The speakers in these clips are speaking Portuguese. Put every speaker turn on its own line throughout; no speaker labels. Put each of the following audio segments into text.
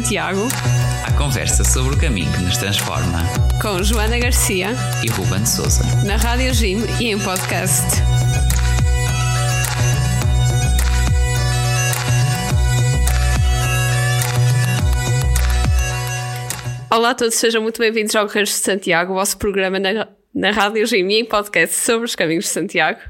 Santiago.
A conversa sobre o caminho que nos transforma.
Com Joana Garcia
e Ruben Souza.
Na Rádio Jim e em podcast. Olá a todos, sejam muito bem-vindos ao Guerreiros de Santiago, o vosso programa na, na Rádio Jim e em podcast sobre os caminhos de Santiago.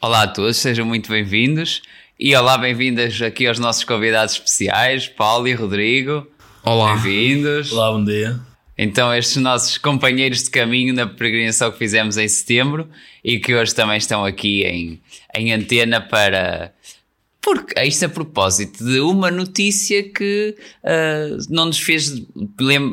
Olá a todos, sejam muito bem-vindos. E olá, bem-vindas aqui aos nossos convidados especiais, Paulo e Rodrigo.
Olá.
Bem-vindos.
Olá, bom dia.
Então, estes nossos companheiros de caminho na peregrinação que fizemos em setembro e que hoje também estão aqui em, em antena para. Porque isto a propósito de uma notícia que uh, não nos fez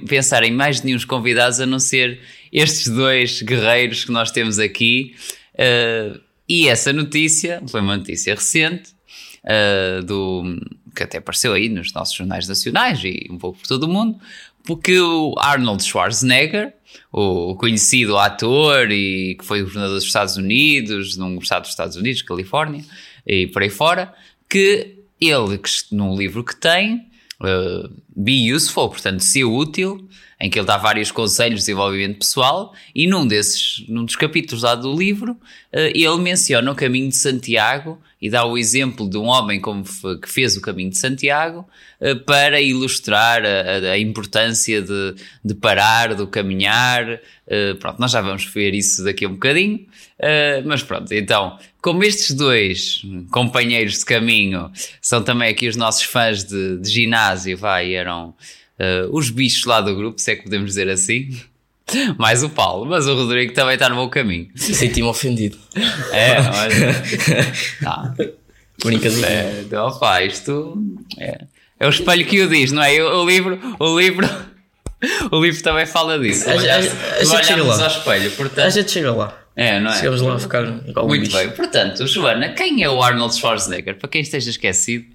pensar em mais nenhum convidados a não ser estes dois guerreiros que nós temos aqui. Uh, e essa notícia foi uma notícia recente uh, do, que até apareceu aí nos nossos jornais nacionais e um pouco por todo o mundo, porque o Arnold Schwarzenegger, o conhecido ator e que foi governador dos Estados Unidos, num estado dos Estados Unidos, Califórnia, e por aí fora, que ele, num livro que tem, uh, Be Useful, portanto, ser útil, em que ele dá vários conselhos de desenvolvimento pessoal, e num desses, num dos capítulos lá do livro, uh, ele menciona o caminho de Santiago e dá o exemplo de um homem como que fez o caminho de Santiago uh, para ilustrar a, a importância de, de, parar, do caminhar. Uh, pronto, nós já vamos ver isso daqui a um bocadinho, mas pronto, então, como estes dois companheiros de caminho são também aqui os nossos fãs de, de ginásio, vai, eram os bichos lá do grupo, se é que podemos dizer assim. Mais o Paulo, mas o Rodrigo também está no bom caminho.
Senti-me ofendido.
É, mas. Tá.
Brincadeira.
É, então, pá, isto é, é o espelho que o diz, não é? O, o livro, o livro, o livro também fala disso. A,
a, a, a gente chega lá.
ao espelho, portanto.
A gente chega lá.
É, não é?
Chegamos lá a ficar
Muito bicho. bem. Portanto, Joana, quem é o Arnold Schwarzenegger? Para quem esteja esquecido.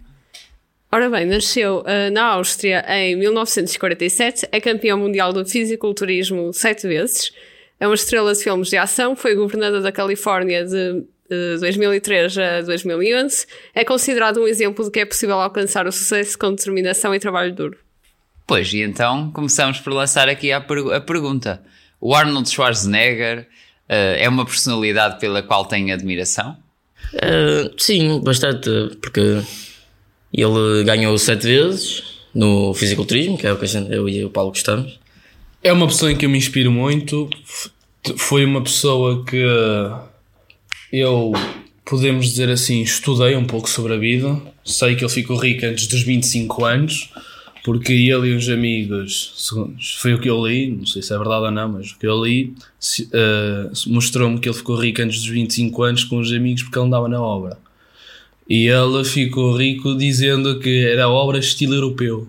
Ora bem, nasceu uh, na Áustria em 1947, é campeão mundial do fisiculturismo sete vezes, é uma estrela de filmes de ação, foi governador da Califórnia de uh, 2003 a 2011, é considerado um exemplo de que é possível alcançar o sucesso com determinação e trabalho duro.
Pois, e então começamos por lançar aqui a, per a pergunta. O Arnold Schwarzenegger uh, é uma personalidade pela qual tem admiração?
Uh, sim, bastante, porque ele ganhou sete vezes no fisiculturismo, que é o que gente, eu e o Paulo gostamos.
É uma pessoa em que eu me inspiro muito. Foi uma pessoa que eu, podemos dizer assim, estudei um pouco sobre a vida. Sei que ele ficou rico antes dos 25 anos, porque ele e uns amigos, foi o que eu li, não sei se é verdade ou não, mas o que eu li uh, mostrou-me que ele ficou rico antes dos 25 anos com os amigos porque ele andava na obra. E ele ficou rico dizendo que era obra estilo europeu.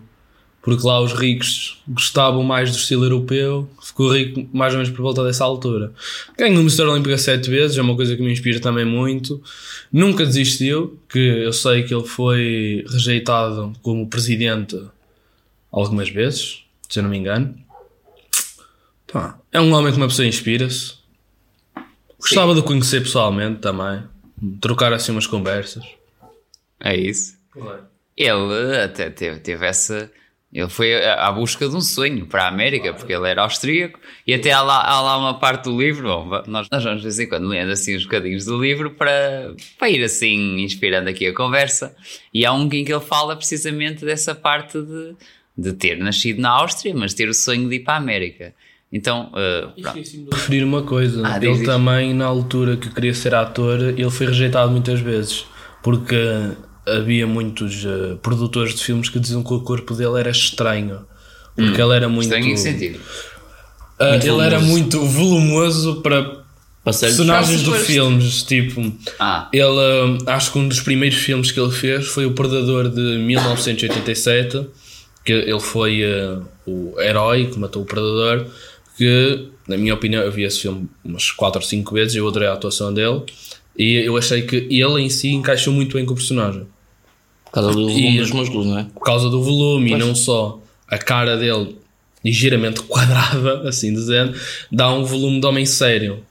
Porque lá os ricos gostavam mais do estilo europeu, ficou rico mais ou menos por volta dessa altura. Ganhou o Mister Olímpica sete vezes, é uma coisa que me inspira também muito. Nunca desistiu, que eu sei que ele foi rejeitado como presidente algumas vezes, se eu não me engano. Pá, é um homem que uma pessoa inspira-se. Gostava Sim. de conhecer pessoalmente também, trocar assim umas conversas.
É isso. Ele até teve, teve essa. Ele foi à busca de um sonho para a América, porque ele era austríaco, e até há lá, há lá uma parte do livro, bom, nós, nós vamos de vez em quando lendo assim uns bocadinhos do livro para, para ir assim inspirando aqui a conversa, e há um em que ele fala precisamente dessa parte de, de ter nascido na Áustria, mas ter o sonho de ir para a América. Então, uh,
referir uma coisa, ah, ele também na altura que queria ser ator, ele foi rejeitado muitas vezes, porque havia muitos uh, produtores de filmes que diziam que o corpo dele era estranho. Porque hum. ele era muito.
Estranho em sentido?
Uh, ele volumoso. era muito volumoso para personagens de filmes. Tipo, ah. ele, uh, acho que um dos primeiros filmes que ele fez foi O Predador de 1987. Que ele foi o herói que matou o Predador. Que, na minha opinião, eu vi esse filme umas 4 ou 5 vezes. Eu adorei a atuação dele. E eu achei que ele em si encaixou muito bem com o personagem.
Causa do volume e, dos músculos, não é?
Por causa do volume pois. e não só a cara dele ligeiramente quadrada, assim dizendo, dá um volume de homem sério.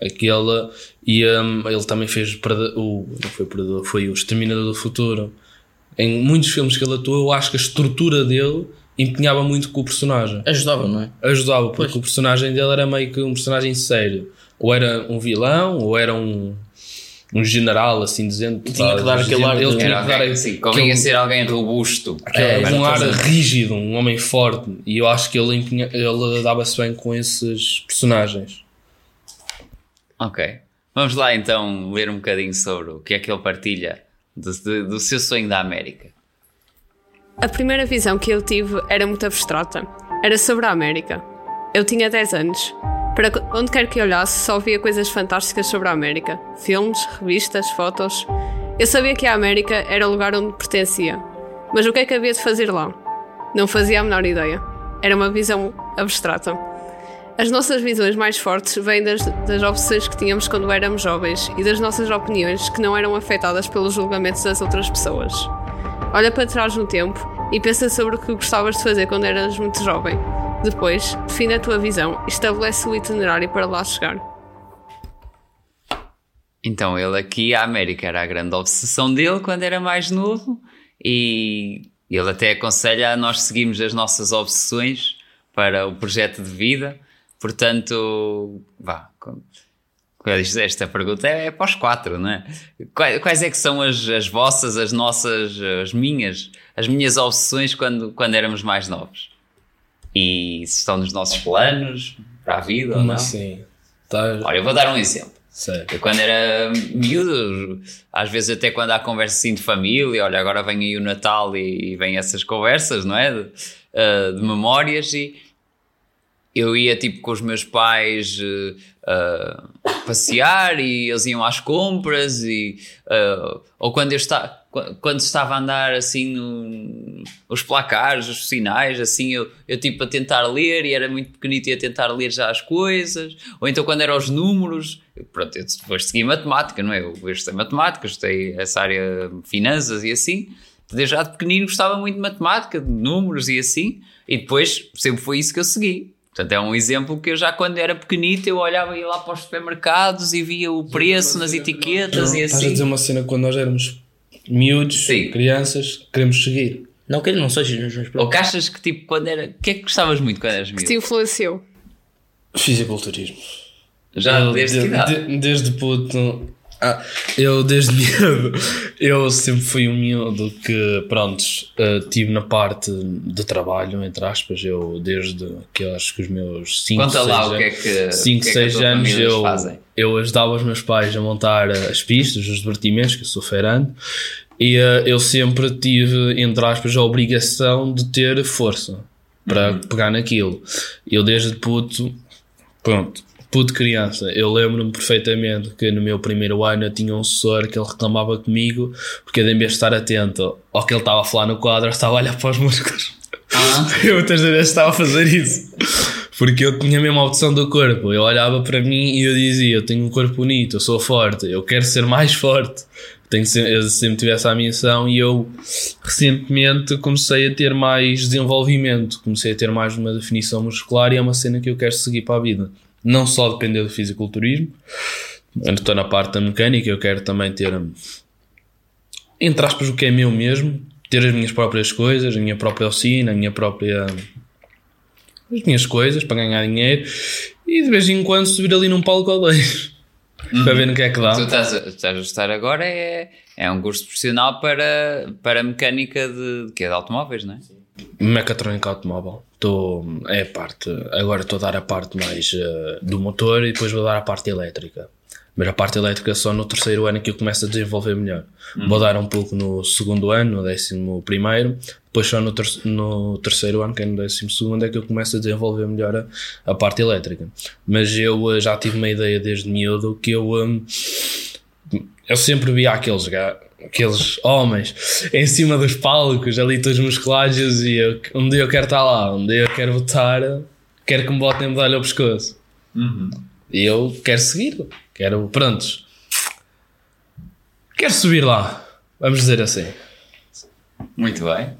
Aquele, e um, ele também fez o, não foi, Predador, foi o Exterminador do Futuro. Em muitos filmes que ele atuou, eu acho que a estrutura dele empenhava muito com o personagem.
Ajudava, não é?
Ajudava, porque
Pois.
o personagem dele era meio que um personagem sério. Ou era um vilão, ou era um, um general, assim dizendo.
tinha que dar aquele ar de-
Ele tinha que dar
convinha
aquele-
ser alguém robusto.
é, um ar rígido, um homem forte. E eu acho que ele, empenha- ele dava-se bem com esses personagens.
Ok. Vamos lá então ler um bocadinho sobre o que é que ele partilha do, do- do seu sonho da América.
A primeira visão que eu tive era muito abstrata. Era sobre a América. Eu tinha 10 anos. Para onde quer que olhasse, só via coisas fantásticas sobre a América. Filmes, revistas, fotos. Eu sabia que a América era o lugar onde pertencia. Mas o que é que havia de fazer lá? Não fazia a menor ideia. Era uma visão abstrata. As nossas visões mais fortes vêm das, das obsessões que tínhamos quando éramos jovens e das nossas opiniões que não eram afetadas pelos julgamentos das outras pessoas. Olha para trás no tempo e pensa sobre o que gostavas de fazer quando eras muito jovem. Depois, define a tua visão e estabelece o itinerário para lá chegar.
Então ele aqui, a América era a grande obsessão dele quando era mais novo e ele até aconselha a nós seguirmos as nossas obsessões para o projeto de vida. Portanto, vá, esta pergunta é, é para os quatro, não é? Quais, quais é que são as, as vossas, as nossas, as minhas, as minhas obsessões quando, quando éramos mais novos? E se estão nos nossos planos para a vida ou
Como
não?
assim? Tá,
Olha, eu vou dar um exemplo.
sério.
Eu quando era miúdo, às vezes até quando há conversa assim de família, olha, agora vem aí o Natal e, e vem essas conversas, não é? De, ah, de memórias e eu ia tipo com os meus pais eh, ah, passear e eles iam às compras e ah, ou quando eu estava quando estava a andar assim no, os placares, os sinais, assim eu, eu tipo a tentar ler e era muito pequenito e a tentar ler já as coisas, ou então quando eram os números, pronto, eu depois segui matemática, não é? Eu, estudei matemática, estudei essa área finanças e assim, desde já de pequenino gostava muito de matemática, de números e assim, e depois sempre foi isso que eu segui. Portanto, é um exemplo que eu já quando era pequenito eu olhava ia lá para os supermercados e via o preço nas etiquetas e
Estás a
assim.
dizer uma cena que quando nós éramos miúdos,
Sim.
crianças, queremos seguir.
Não que não seja os meus
Ou
próprios.
que achas que tipo quando era. O que é que gostavas muito quando eras
Que
miúdo?
te influenciou.
Fisiculturismo.
Já desde que
de-
idade?
de- desde puto. Ah, eu desde miúdo, eu sempre fui um miúdo que, prontos, eh, tive na parte de trabalho, entre aspas, eu desde que eu acho que os meus 5,
Conta
6
lá o que é que.
5,
o que é que a
6
tua
anos eu,
fazem.
eu ajudava os meus pais a montar as pistas, os divertimentos, que eu sou feirante, e eh, eu sempre tive, entre aspas, a obrigação de ter força para
Uhum.
pegar naquilo. Eu desde puto, pronto, puto criança, eu lembro-me perfeitamente que no meu primeiro ano eu tinha um assessor que ele reclamava comigo porque eu, em vez de estar atento ao que ele estava a falar no quadro, estava a olhar para os músculos.
Ah.
Eu muitas vezes estava a fazer isso. Porque eu tinha a mesma opção do corpo. Eu olhava para mim e eu dizia: Eu tenho um corpo bonito, eu sou forte, eu quero ser mais forte. Tenho sempre, eu sempre tive essa missão e eu recentemente comecei a ter mais desenvolvimento, comecei a ter mais uma definição muscular e é uma cena que eu quero seguir para a vida. Não só depender do fisiculturismo, eu estou na parte da mecânica, eu quero também ter, entre aspas, o que é meu mesmo, ter as minhas próprias coisas, a minha própria oficina, a minha própria. as minhas coisas para ganhar dinheiro e de vez em quando subir ali num palco ou dois para ver no que é que dá.
Tu estás a, estás a estar agora é, é um curso profissional para, para mecânica de, de, quê? de automóveis, não é?
Mecatrónica automóvel. Estou, é a parte, agora estou a dar a parte mais eh, do motor e depois vou dar a parte elétrica. Mas a parte elétrica só no terceiro ano é que eu começo a desenvolver melhor. Vou dar um pouco no segundo ano, no décimo primeiro, depois só no, ter no terceiro ano, que é no décimo segundo, é que eu começo a desenvolver melhor a, a parte elétrica. Mas eu eh, já tive uma ideia desde miúdo que eu, hum, eu sempre via aqueles gajos aqueles homens em cima dos palcos, ali todos musculados, e eu, um dia eu quero estar lá, um dia eu quero votar, quero que me botem medalha ao pescoço. E eu quero seguir, quero, prontos, quero subir lá, vamos dizer assim.
Muito bem.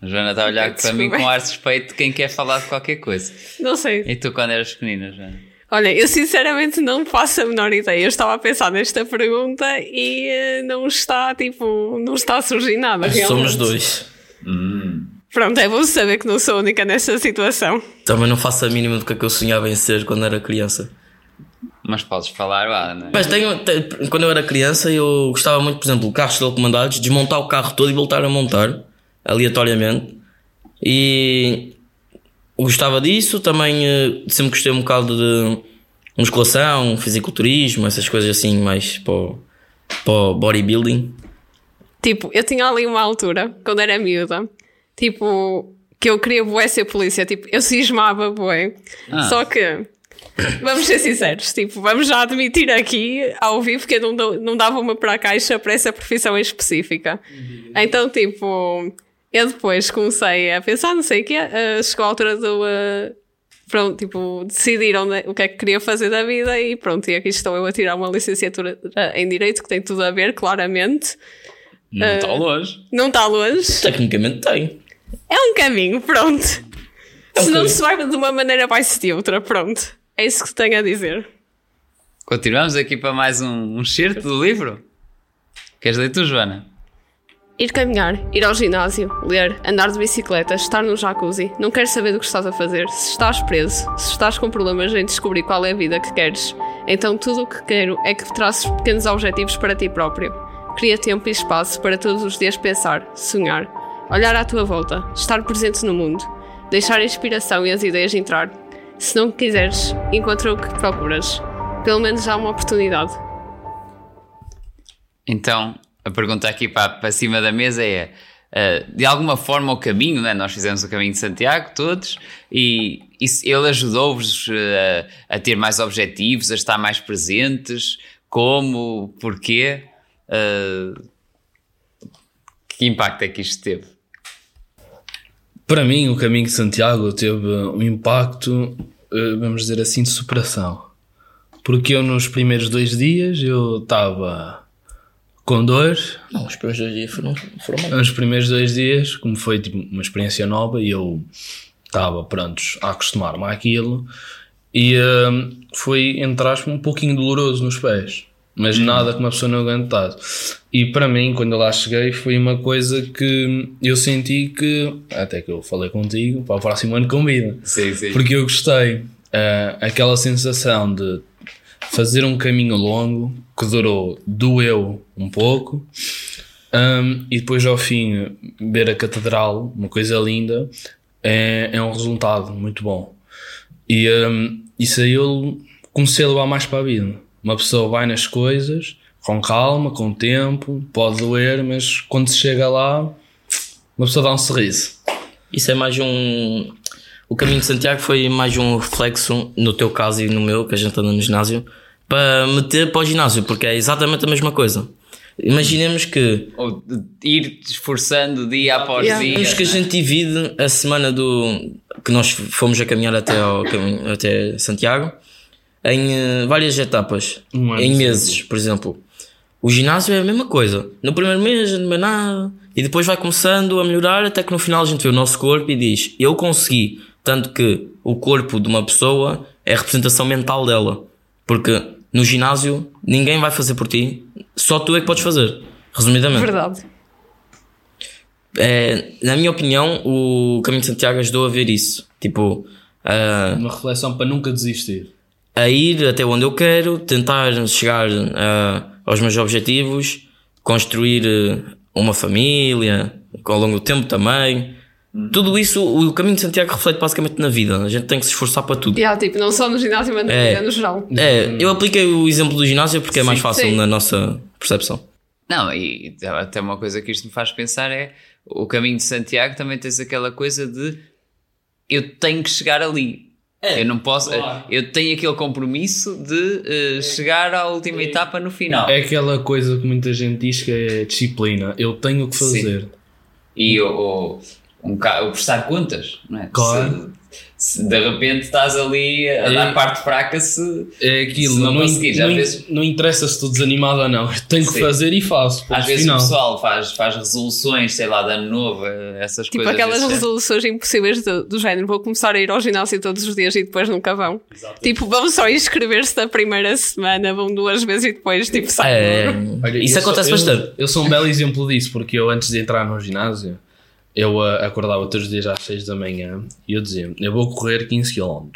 A Joana está a olhar para mim com ar suspeito de quem quer falar de qualquer coisa.
Não sei.
E tu quando eras pequenina, Joana?
Olha, eu sinceramente não faço a menor ideia. Eu estava a pensar nesta pergunta e eh, não está, tipo, não está a surgir nada. Realmente.
Somos dois.
Pronto, é bom saber que não sou a única nesta situação.
Também não faço a mínima do que é que eu sonhava em ser quando era criança.
Mas podes falar, vá, né?
Mas tenho, te- quando eu era criança, eu gostava muito, por exemplo, de carros telecomandados, desmontar o carro todo e voltar a montar, aleatoriamente. E gostava disso. Também eh, sempre gostei um bocado de musculação, fisiculturismo, essas coisas assim, mais para o, para bodybuilding.
Tipo, eu tinha ali uma altura, quando era miúda, tipo, que eu queria bué ser polícia. Tipo, eu cismava bué.
Ah.
Só que, vamos ser sinceros, tipo, vamos já admitir aqui, ao vivo, que eu não, não dava uma para a caixa para essa profissão em específica. Então, tipo, eu depois comecei a pensar, não sei o quê, eh, chegou a altura do... eh, pronto, tipo, decidir onde, o que é que queria fazer da vida e pronto, e aqui estou eu a tirar uma licenciatura eh, em Direito, que tem tudo a ver, claramente.
Não está longe.
Não está longe.
Tecnicamente tem.
É um caminho, pronto. se não
caminho.
se vai de uma maneira, vai-se de outra, pronto. É isso que tenho a dizer.
Continuamos aqui para mais um, um certo do livro. Queres ler tu, Joana?
Ir caminhar, ir ao ginásio, ler, andar de bicicleta, estar no jacuzzi. Não queres saber do que estás a fazer. Se estás preso, se estás com problemas em descobrir qual é a vida que queres, então tudo o que quero é que traçes pequenos objetivos para ti próprio. Cria tempo e espaço para todos os dias pensar, sonhar, olhar à tua volta, estar presente no mundo, deixar a inspiração e as ideias entrar. Se não quiseres, encontra o que procuras. Pelo menos há uma oportunidade.
Então, a pergunta aqui para, para cima da mesa é: eh, de alguma forma, o caminho, né? nós fizemos o caminho de Santiago, todos, e isso, ele ajudou-vos eh, a ter mais objetivos, a estar mais presentes? Como? Porquê? Eh, que impacto é que isto teve?
Para mim, o caminho de Santiago teve um impacto, vamos dizer assim, de superação. Porque eu, nos primeiros dois dias, eu estava com dor.
Não, os primeiros dois dias foram, foram mal.
Nos primeiros dois dias, como foi tipo, uma experiência nova, e eu estava, prontos, a acostumar-me àquilo, e eh, foi, entre aspas, um pouquinho doloroso nos pés. Mas nada que uma pessoa não aguentasse. E para mim, quando eu lá cheguei, foi uma coisa que eu senti que, até que eu falei contigo, para o próximo ano convida.
Sim, sim.
Porque eu gostei. eh, aquela sensação de fazer um caminho longo que durou, doeu um pouco, um, e depois ao fim ver a catedral, uma coisa linda, é, é um resultado muito bom. E um, isso aí eu comecei a levar mais para a vida. Uma pessoa vai nas coisas com calma, com tempo, pode doer, mas quando se chega lá, uma pessoa dá um sorriso.
Isso é mais um. O caminho de Santiago foi mais um reflexo, no teu caso e no meu, que a gente anda no ginásio, para meter para o ginásio, porque é exatamente a mesma coisa. Imaginemos que
Ou ir esforçando dia após
Yeah.
dia.
Imaginemos que a gente divide a semana do que nós fomos a caminhar até, ao, até Santiago em eh, várias etapas,
Um
em meses, por exemplo. O ginásio é a mesma coisa. No primeiro mês não é nada e depois vai começando a melhorar até que no final a gente vê o nosso corpo e diz: Eu consegui. Tanto que o corpo de uma pessoa é a representação mental dela. Porque no ginásio ninguém vai fazer por ti, só tu é que podes fazer. Resumidamente.
Verdade.
É, na minha opinião, o Caminho de Santiago ajudou a ver isso. Tipo, a,
Uma reflexão para nunca desistir.
a ir até onde eu quero, tentar chegar a- aos meus objetivos, construir eh, uma família, ao longo do tempo também. Tudo isso, o Caminho de Santiago reflete basicamente na vida. A gente tem que se esforçar para tudo.
Yeah, tipo, não só no ginásio, mas na
É.
vida no geral.
É, eu apliquei o exemplo do ginásio porque é mais
Sim,
fácil
sim.
na nossa percepção.
Não, e até uma coisa que isto me faz pensar é o caminho de Santiago também tens aquela coisa de eu tenho que chegar ali. eu não posso,
claro.
eu tenho aquele compromisso de eh, chegar à última etapa no final.
É aquela coisa que muita gente diz que é disciplina. Eu tenho que fazer.
E o, o, um, o prestar contas, não é?
Claro.
se de repente estás ali a
É.
dar parte fraca se.
É aquilo,
Se não
não,
conseguires,
não,
às vezes-
não interessa se estou desanimado ou não, eu tenho que
Sim.
fazer e faço.
Às vezes
final.
o pessoal faz, faz resoluções, sei lá, de ano novo, essas
Tipo
coisas.
aquelas
desse género.
resoluções impossíveis do, do género. Vou começar a ir ao ginásio todos os dias e depois nunca vão. Tipo, vão só inscrever-se na primeira semana, vão duas vezes e depois, tipo, sai.
É,
Olha,
isso
eu sou-
acontece
eu-
bastante.
Eu sou um belo exemplo disso, porque eu antes de entrar no ginásio, eu ah, acordava todos os dias às 6 da manhã e eu dizia, eu vou correr 15 km.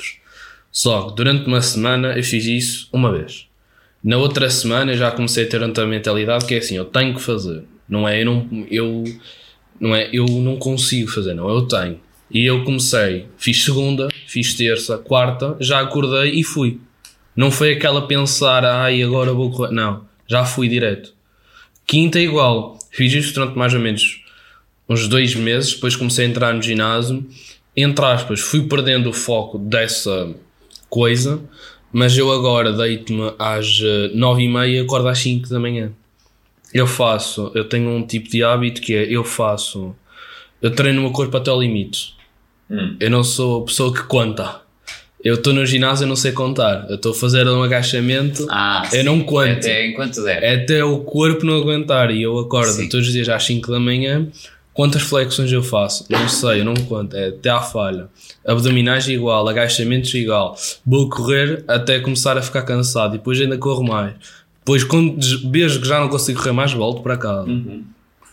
Só que durante uma semana eu fiz isso uma vez. Na outra semana eu já comecei a ter outra mentalidade que é assim, eu tenho que fazer. Não é eu não, eu, não é eu não consigo fazer, não, eu tenho. E eu comecei, fiz segunda, fiz terça, quarta, já acordei e fui. Não foi aquela pensar, ai agora vou correr. Não, já fui direto. Quinta igual. Fiz isto durante mais ou menos uns dois meses. Depois comecei a entrar no ginásio. Entre aspas, fui perdendo o foco dessa coisa. Mas eu agora deito-me às eh, nove e meia acordo às 5 da manhã. Eu faço, eu tenho um tipo de hábito que é, eu faço, eu treino o meu corpo até ao limite. Eu não sou a pessoa que conta. Eu estou no ginásio e não sei contar. Eu estou a fazer um agachamento,
Ah,
eu
sim.
não conto.
Até enquanto der.
Até o corpo não aguentar e eu acordo
Sim.
todos os dias às 5 da manhã. Quantas flexões eu faço? Não sei, eu não conto. É até à falha. Abdominais igual, agachamentos igual. Vou correr até começar a ficar cansado e depois ainda corro mais. Depois, quando vejo que já não consigo correr mais, volto para casa.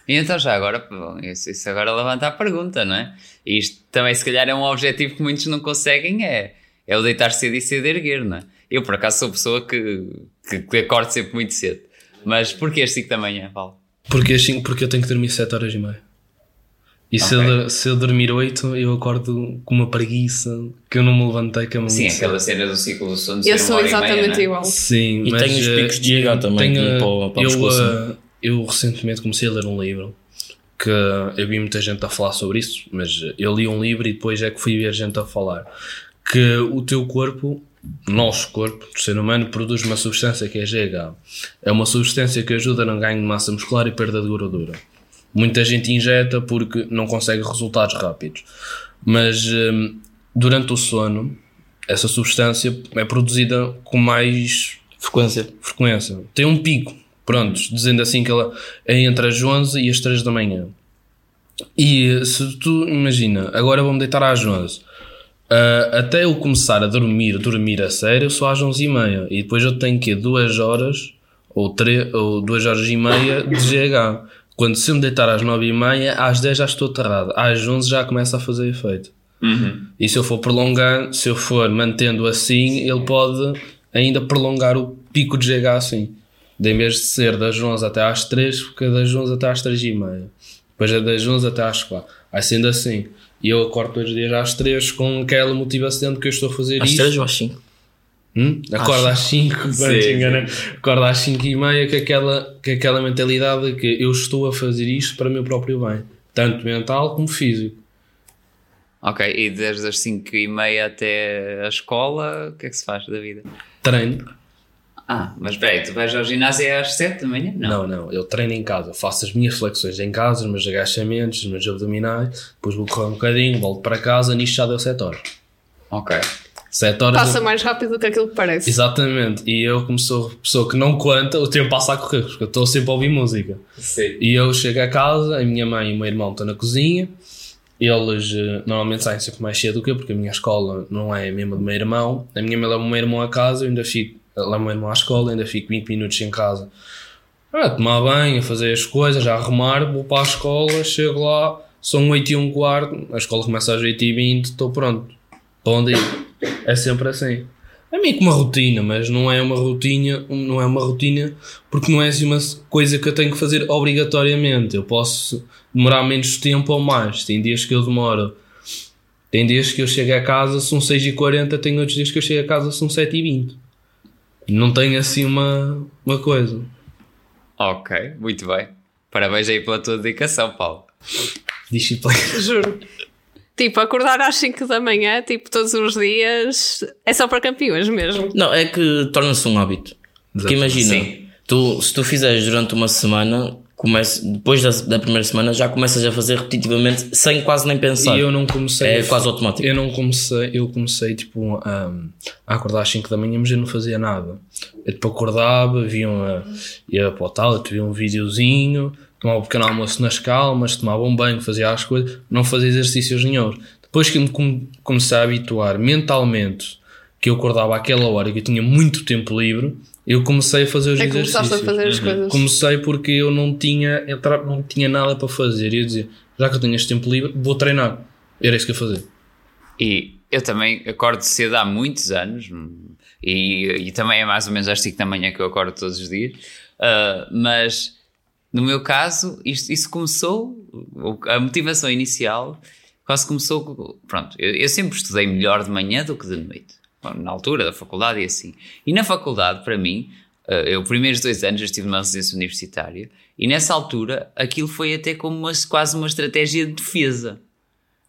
E então já agora, isso, agora levanta a pergunta, não é? E isto também se calhar é um objetivo que muitos não conseguem, é, é o deitar cedo e cedo erguer, não é? Eu por acaso sou pessoa que, que, que acordo sempre muito cedo. Mas porquê às 5 da manhã, Paulo?
Porque, assim, porque eu tenho que dormir 7 horas e meia. E se,
Ok.
eu, se eu dormir 8, eu acordo com uma preguiça que eu não me levantei, que é muito
Sim,
cedo.
aquela cena do ciclo do sono.
Eu sou
meia,
exatamente
não é?
igual.
Sim,
E
mas
tem os
eh,
picos de IH também,
tenho,
como para o- para a
eu, eh, eu recentemente comecei a ler um livro que eu vi muita gente a falar sobre isso, mas eu li um livro e depois é que fui ver gente a falar que o teu corpo, nosso corpo, o ser humano, produz uma substância que é GH. É uma substância que ajuda no ganho de massa muscular e perda de gordura. Muita gente injeta porque não consegue resultados rápidos. Mas hum, durante o sono, essa substância é produzida com mais
Frequência.
frequência. Tem um pico, prontos, dizendo assim que ela é entre as 11 e as 3 da manhã. E se tu imagina, agora vou-me deitar às 11. ah, até eu começar a dormir, dormir a sério, só às 11 e meia. E depois eu tenho que 2 horas ou, 3, ou 2 horas e meia de GH. Quando se eu me deitar às 9 e meia, às 10 já estou aterrado. Às 11 já começa a fazer efeito. E se eu for prolongando, se eu for mantendo assim, ele pode ainda prolongar o pico de GH assim. De em vez de ser das 11 até às 3, fica das 11 até às 3 e meia. Depois é das 11 até às 4. Vai sendo assim. E eu acordo todos os dias às 3 com aquela motivação de que eu estou a fazer
Às
isto.
3 ou às 5?
Hum? Acordo às 5,
Sim,
acordo às 5 e meia com aquela, com aquela mentalidade de que eu estou a fazer isto para o meu próprio bem. Tanto mental como físico.
Ok, e desde as 5 e meia até a escola, o que é que se faz da vida?
Treino.
Ah, mas espera aí, tu vais ao ginásio às 7 da manhã?
Não, não, eu treino em casa, faço as minhas flexões em casa, os meus agachamentos, os meus abdominais, depois vou correr um bocadinho, volto para casa, nisto já deu 7 horas.
Ok.
7 horas.
Passa mais rápido do que aquilo que parece.
Exatamente, e eu, como sou pessoa que não conta, o tempo passa a correr, porque eu estou sempre a ouvir música.
Sim.
E eu chego a casa, a minha mãe e o meu irmão estão na cozinha, eles eh, normalmente saem sempre mais cedo do que eu, porque a minha escola não é a mesma do meu irmão. A minha mãe leva o meu irmão a casa, eu ainda fico, leva o meu irmão à escola, ainda fico 20 minutos em casa a tomar banho, a fazer as coisas, a arrumar, vou para a escola, chego lá, são 8 e um quarto, a escola começa às 8 e 20, estou pronto. Para onde ir? É sempre assim. É meio que uma rotina, mas não é uma rotina, não é uma rotina porque não é assim uma coisa que eu tenho que fazer obrigatoriamente. Eu posso demorar menos tempo ou mais. Tem dias que eu demoro. Tem dias que eu chego a casa são 6h40, tem outros dias que eu chego a casa são 7h20. Não tenho assim uma, uma coisa.
Ok, muito bem. Parabéns aí pela tua dedicação, Paulo.
Disciplina.
Juro. Tipo, acordar às 5 da manhã, tipo, todos os dias, é só para campeões mesmo.
Não, é que torna-se um hábito. Porque imagina,
Sim.
tu, se tu fizeres durante uma semana, começa, depois da, da primeira semana já começas a fazer repetitivamente sem quase nem pensar.
E eu não comecei.
É quase automático.
Eu não comecei, eu comecei tipo a, a acordar às 5 da manhã, mas eu não fazia nada. Eu tipo acordava, via uma, ia para o tablet, via um videozinho, tomava um pequeno almoço nas calmas, tomava um banho, fazia as coisas, não fazia exercícios nenhum. Depois que me com- comecei a habituar mentalmente que eu acordava àquela hora que eu tinha muito tempo livre, eu comecei a fazer os
É
exercícios.
começaste a fazer as coisas.
Comecei porque eu não tinha, não tinha nada para fazer. E eu dizia, já que eu tenho este tempo livre, vou treinar. Era isso que eu fazia.
E eu também acordo cedo há muitos anos hum, e, e também é mais ou menos às 5 da manhã que eu acordo todos os dias. Ah, mas no meu caso, isto, isso começou, a motivação inicial quase começou. com- Pronto, eu, eu sempre estudei melhor de manhã do que de noite, na altura da faculdade e assim. E na faculdade, para mim, ah, eu, os primeiros dois anos, eu estive numa residência universitária e nessa altura aquilo foi até como uma, quase uma estratégia de defesa.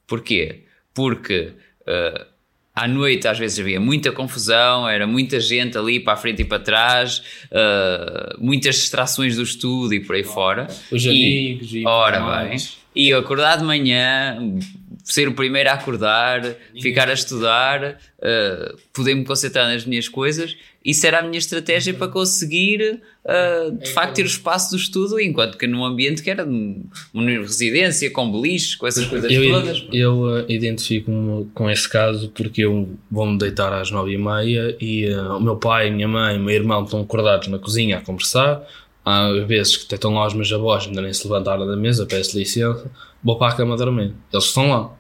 Porquê? Porque eh, à noite às vezes havia muita confusão, era muita gente ali para a frente e para trás, eh, muitas distrações do estudo e por aí fora.
Os
E-
amigos e
Ora
tudo
bem, e eu acordar de manhã, ser o primeiro a acordar, ficar a estudar, eh, poder me concentrar nas minhas coisas, isso era a minha estratégia para conseguir eh, de facto ter o espaço do estudo, enquanto que num ambiente que era um- uma residência com beliche, com essas coisas
Eu,
todas.
eu eh, identifico-me com esse caso porque eu vou-me deitar às nove e meia e eh, o meu pai, a minha mãe e o meu irmão estão acordados na cozinha a conversar. Há vezes que até estão lá os meus avós, ainda nem se levantaram da mesa, peço licença, vou para a cama dormir. Eles estão lá.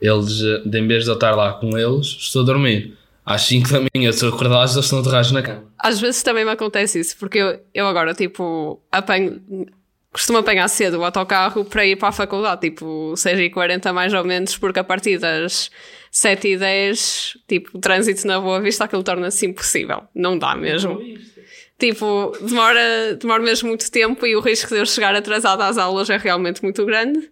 Eles, eh, em vez de eu estar lá com eles, estou a dormir. Às 5 da manhã, estou acordados, eles estão aterrados na cama.
Às vezes também me acontece isso, porque eu, eu agora, tipo, apanho, costumo apanhar cedo o autocarro para ir para a faculdade, tipo, 6h40 mais ou menos, porque a partir das 7h10, tipo, o trânsito na Boa Vista, aquilo torna-se impossível. Não dá mesmo. Tipo, demora, demora mesmo muito tempo e o risco de eu chegar atrasada às aulas é realmente muito grande.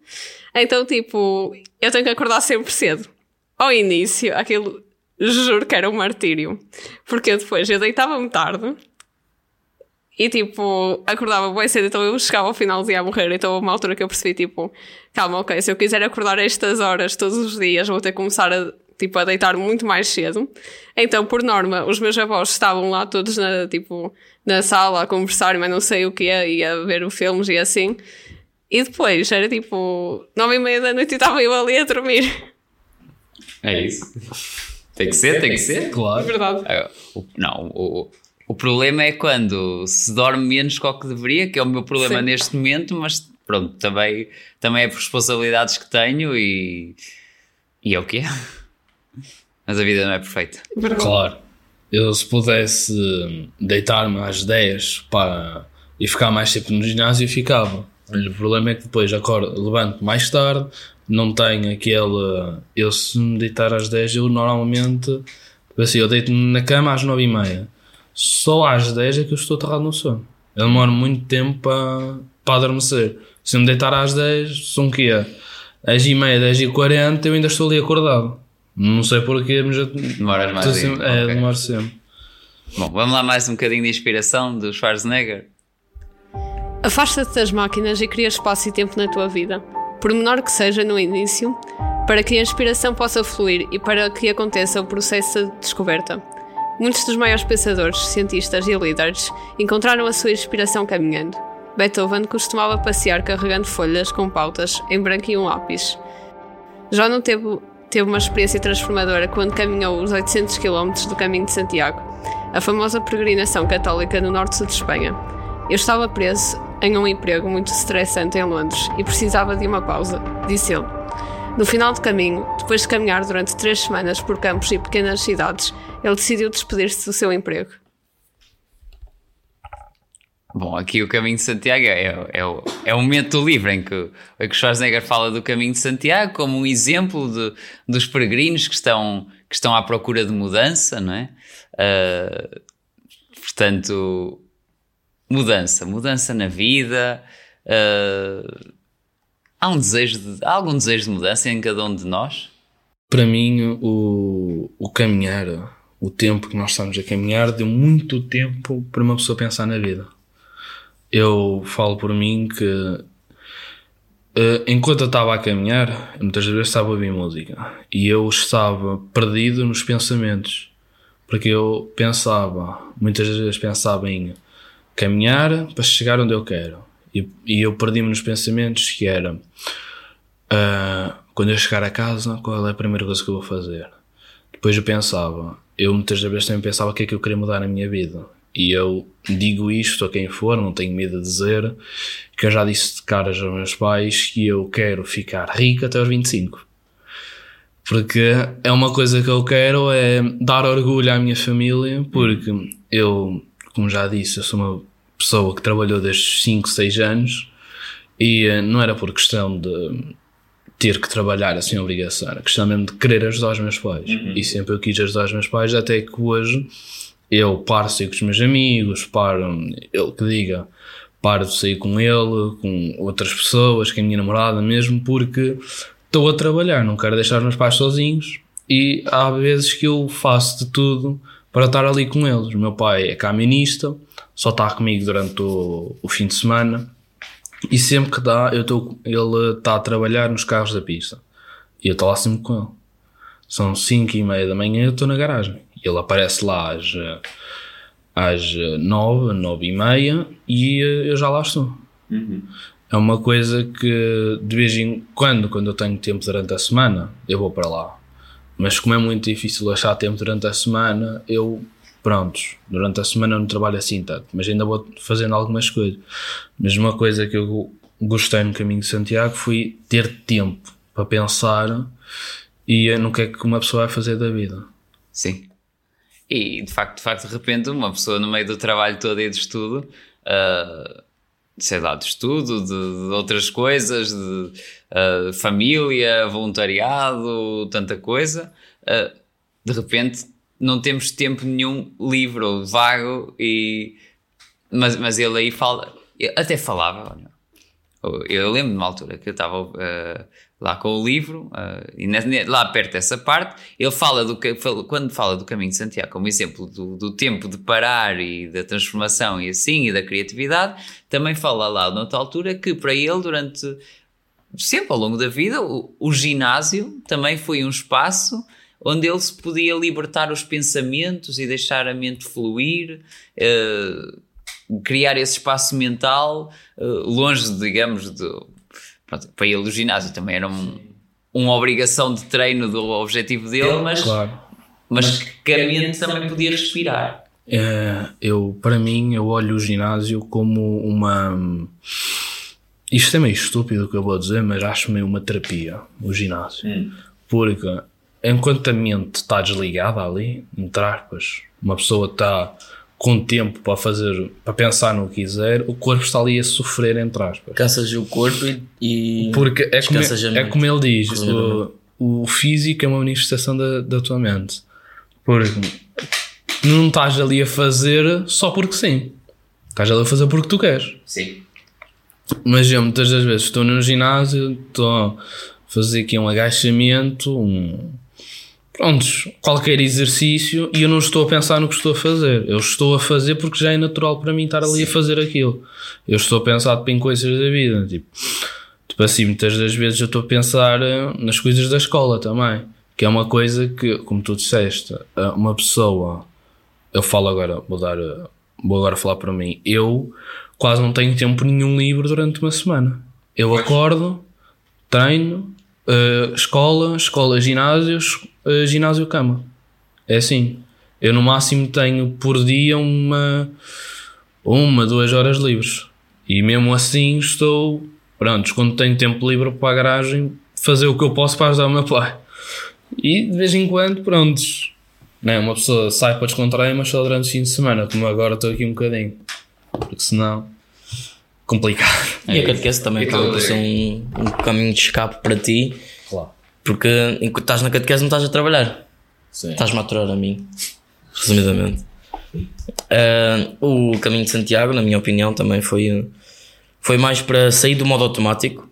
Então, tipo, eu tenho que acordar sempre cedo. Ao início, aquilo, juro que era um martírio. Porque depois, eu deitava-me tarde e, tipo, acordava bem cedo, então eu chegava ao final do dia a morrer. Então, uma altura que eu percebi, tipo, calma, ok, se eu quiser acordar a estas horas todos os dias, vou ter que começar a, tipo, a deitar muito mais cedo. Então, por norma, os meus avós estavam lá todos na, tipo, na sala a conversar, mas não sei o que e a ver os filmes e assim. E depois, era tipo, nove e meia da noite e estava eu ali a dormir.
É isso. Tem que ser, tem que ser.
Claro.
Verdade.
Ah, o- Não, o, o problema é quando se dorme menos que o que deveria, que é o meu problema
Sim.
neste momento, mas pronto, também, também é por responsabilidades que tenho e, e é o que é. Mas a vida não é perfeita.
Claro. Eu se pudesse deitar-me às 10 para, e ficar mais tempo no ginásio, ficava. Mas o problema é que depois acordo, levanto mais tarde, não tenho aquele. Eu se me deitar às 10, eu normalmente. Assim, eu deito-me na cama às 9 e meia. Só às 10 é que eu estou aterrado no sono. Eu demoro muito tempo para, para adormecer. Se eu me deitar às 10, são o quê? 10 e meia, 10 e 40, eu ainda estou ali acordado. Não sei porquê, mas eu
Demoras mais tempo.
sempre, é,
Ok.
demoro sempre.
Bom, vamos lá mais um bocadinho de inspiração do Schwarzenegger.
Afasta-te das máquinas e cria espaço e tempo na tua vida, por menor que seja no início, para que a inspiração possa fluir e para que aconteça o processo de descoberta. Muitos dos maiores pensadores, cientistas e líderes encontraram a sua inspiração caminhando. Beethoven costumava passear carregando folhas com pautas em branco e um lápis. Já não teve, teve uma experiência transformadora quando caminhou os 800 km do Caminho de Santiago, a famosa peregrinação católica no norte de Espanha. Eu estava preso em um emprego muito estressante em Londres e precisava de uma pausa, disse ele. No final do caminho, depois de caminhar durante três semanas por campos e pequenas cidades, ele decidiu despedir-se do seu emprego.
Bom, aqui o Caminho de Santiago é, é, o, é o momento em que, em que Schwarzenegger fala do Caminho de Santiago como um exemplo de, dos peregrinos que estão, que estão à procura de mudança, não é? Ah, portanto, mudança, mudança na vida. ah, há um desejo de, há algum desejo de mudança em cada um de nós?
Para mim, o, o caminhar, o tempo que nós estamos a caminhar, deu muito tempo para uma pessoa pensar na vida. Eu falo por mim que eh, enquanto eu estava a caminhar, muitas vezes estava a ouvir música. E eu estava perdido nos pensamentos, porque eu pensava, muitas vezes pensava em caminhar para chegar onde eu quero. E, e eu perdi-me nos pensamentos que era uh, quando eu chegar a casa, qual é a primeira coisa que eu vou fazer? Depois eu pensava, eu muitas vezes também pensava o que é que eu queria mudar na minha vida e eu digo isto a quem for, não tenho medo de dizer, que eu já disse de caras aos meus pais que eu quero ficar rico até aos 25. Porque é uma coisa que eu quero é dar orgulho à minha família, porque eu, como já disse, eu sou uma pessoa que trabalhou desde 5, 6 anos e eh, não era por questão de ter que trabalhar assim obrigação, era questão mesmo de querer ajudar os meus pais. Uhum. E sempre eu quis ajudar os meus pais, até que hoje eu paro de sair com os meus amigos, paro, ele que diga, paro de sair com ele, com outras pessoas, com a minha namorada mesmo, porque estou a trabalhar, não quero deixar os meus pais sozinhos e há vezes que eu faço de tudo para estar ali com eles. O meu pai é caminista, só está comigo durante o, o fim de semana e sempre que dá, eu tô, ele está a trabalhar nos carros da pista e eu estou lá sempre com ele. São 5 e meia da manhã e eu estou na garagem ele aparece lá às, às nove, nove e meia e eu já lá estou. Uhum. É uma coisa que de vez em quando, quando eu tenho tempo durante a semana, eu vou para lá. Mas como é muito difícil achar tempo durante a semana, eu, prontos, durante a semana eu não trabalho assim tanto, mas ainda vou fazendo algumas coisas. Mas uma coisa que eu gostei no caminho de Santiago foi ter tempo para pensar e no que é que uma pessoa vai fazer da vida.
Sim. E de facto, de facto, de repente, uma pessoa no meio do trabalho todo e de estudo, uh, sei lá, de estudo, de, de outras coisas, de uh, família, voluntariado, tanta coisa, uh, de repente não temos tempo nenhum livre ou vago, e, mas, mas ele aí fala, até falava, olha, eu lembro de uma altura que eu estava uh, lá com o livro, uh, e lá perto dessa parte, ele fala do quando fala do caminho de Santiago, como exemplo do, do, tempo de parar e da transformação e assim, e da criatividade, também fala lá noutra altura que para ele, durante sempre ao longo da vida, o, o ginásio também foi um espaço onde ele se podia libertar os pensamentos e deixar a mente fluir. Uh, criar esse espaço mental uh, longe, digamos, de. Pronto, para ele o ginásio também era um, uma obrigação de treino do objetivo dele, mas, claro. mas, que a mente também podia respirar.
É, eu, para mim, eu olho o ginásio como uma. Isto é meio estúpido o que eu vou dizer, mas acho meio uma terapia, o ginásio. Hum. Porque enquanto a mente está desligada ali, entre aspas, uma pessoa está com tempo para fazer, para pensar no que quiser, o corpo está ali a sofrer, entre aspas.
Cansas o corpo e.
Porque é como, é como ele diz: o, o físico é uma manifestação da, da tua mente. Porque não estás ali a fazer só porque sim. Estás ali a fazer porque tu queres.
Sim.
Mas eu muitas das vezes estou no ginásio, estou a fazer aqui um agachamento, um prontos, qualquer exercício e eu não estou a pensar no que estou a fazer. Eu estou a fazer porque já é natural para mim estar ali Sim. a fazer aquilo. Eu estou a pensar tipo, em coisas da vida. Tipo, tipo assim, muitas das vezes eu estou a pensar eh, nas coisas da escola também. Que é uma coisa que, como tu disseste, eh, uma pessoa. Eu falo agora, vou dar. Eh, vou agora falar para mim. Eu quase não tenho tempo nenhum livre durante uma semana. Eu acordo, treino, uh, escola, escola, ginásios, uh, ginásio, cama. É assim. Eu no máximo tenho por dia uma, uma, duas horas livres. E mesmo assim estou, pronto, quando tenho tempo livre para a garagem, fazer o que eu posso para ajudar o meu pai. E de vez em quando, pronto, né, uma pessoa sai para descontrair, mas só durante o fim de semana, como agora estou aqui um bocadinho. Porque senão complicado.
E a catequese também acaba por ser um, um caminho de escape para ti. Claro. Porque enquanto estás na catequese não estás a trabalhar. Sim. Estás-me a aturar a mim. Resumidamente. Uh, o caminho de Santiago, na minha opinião, também foi, foi mais para sair do modo automático.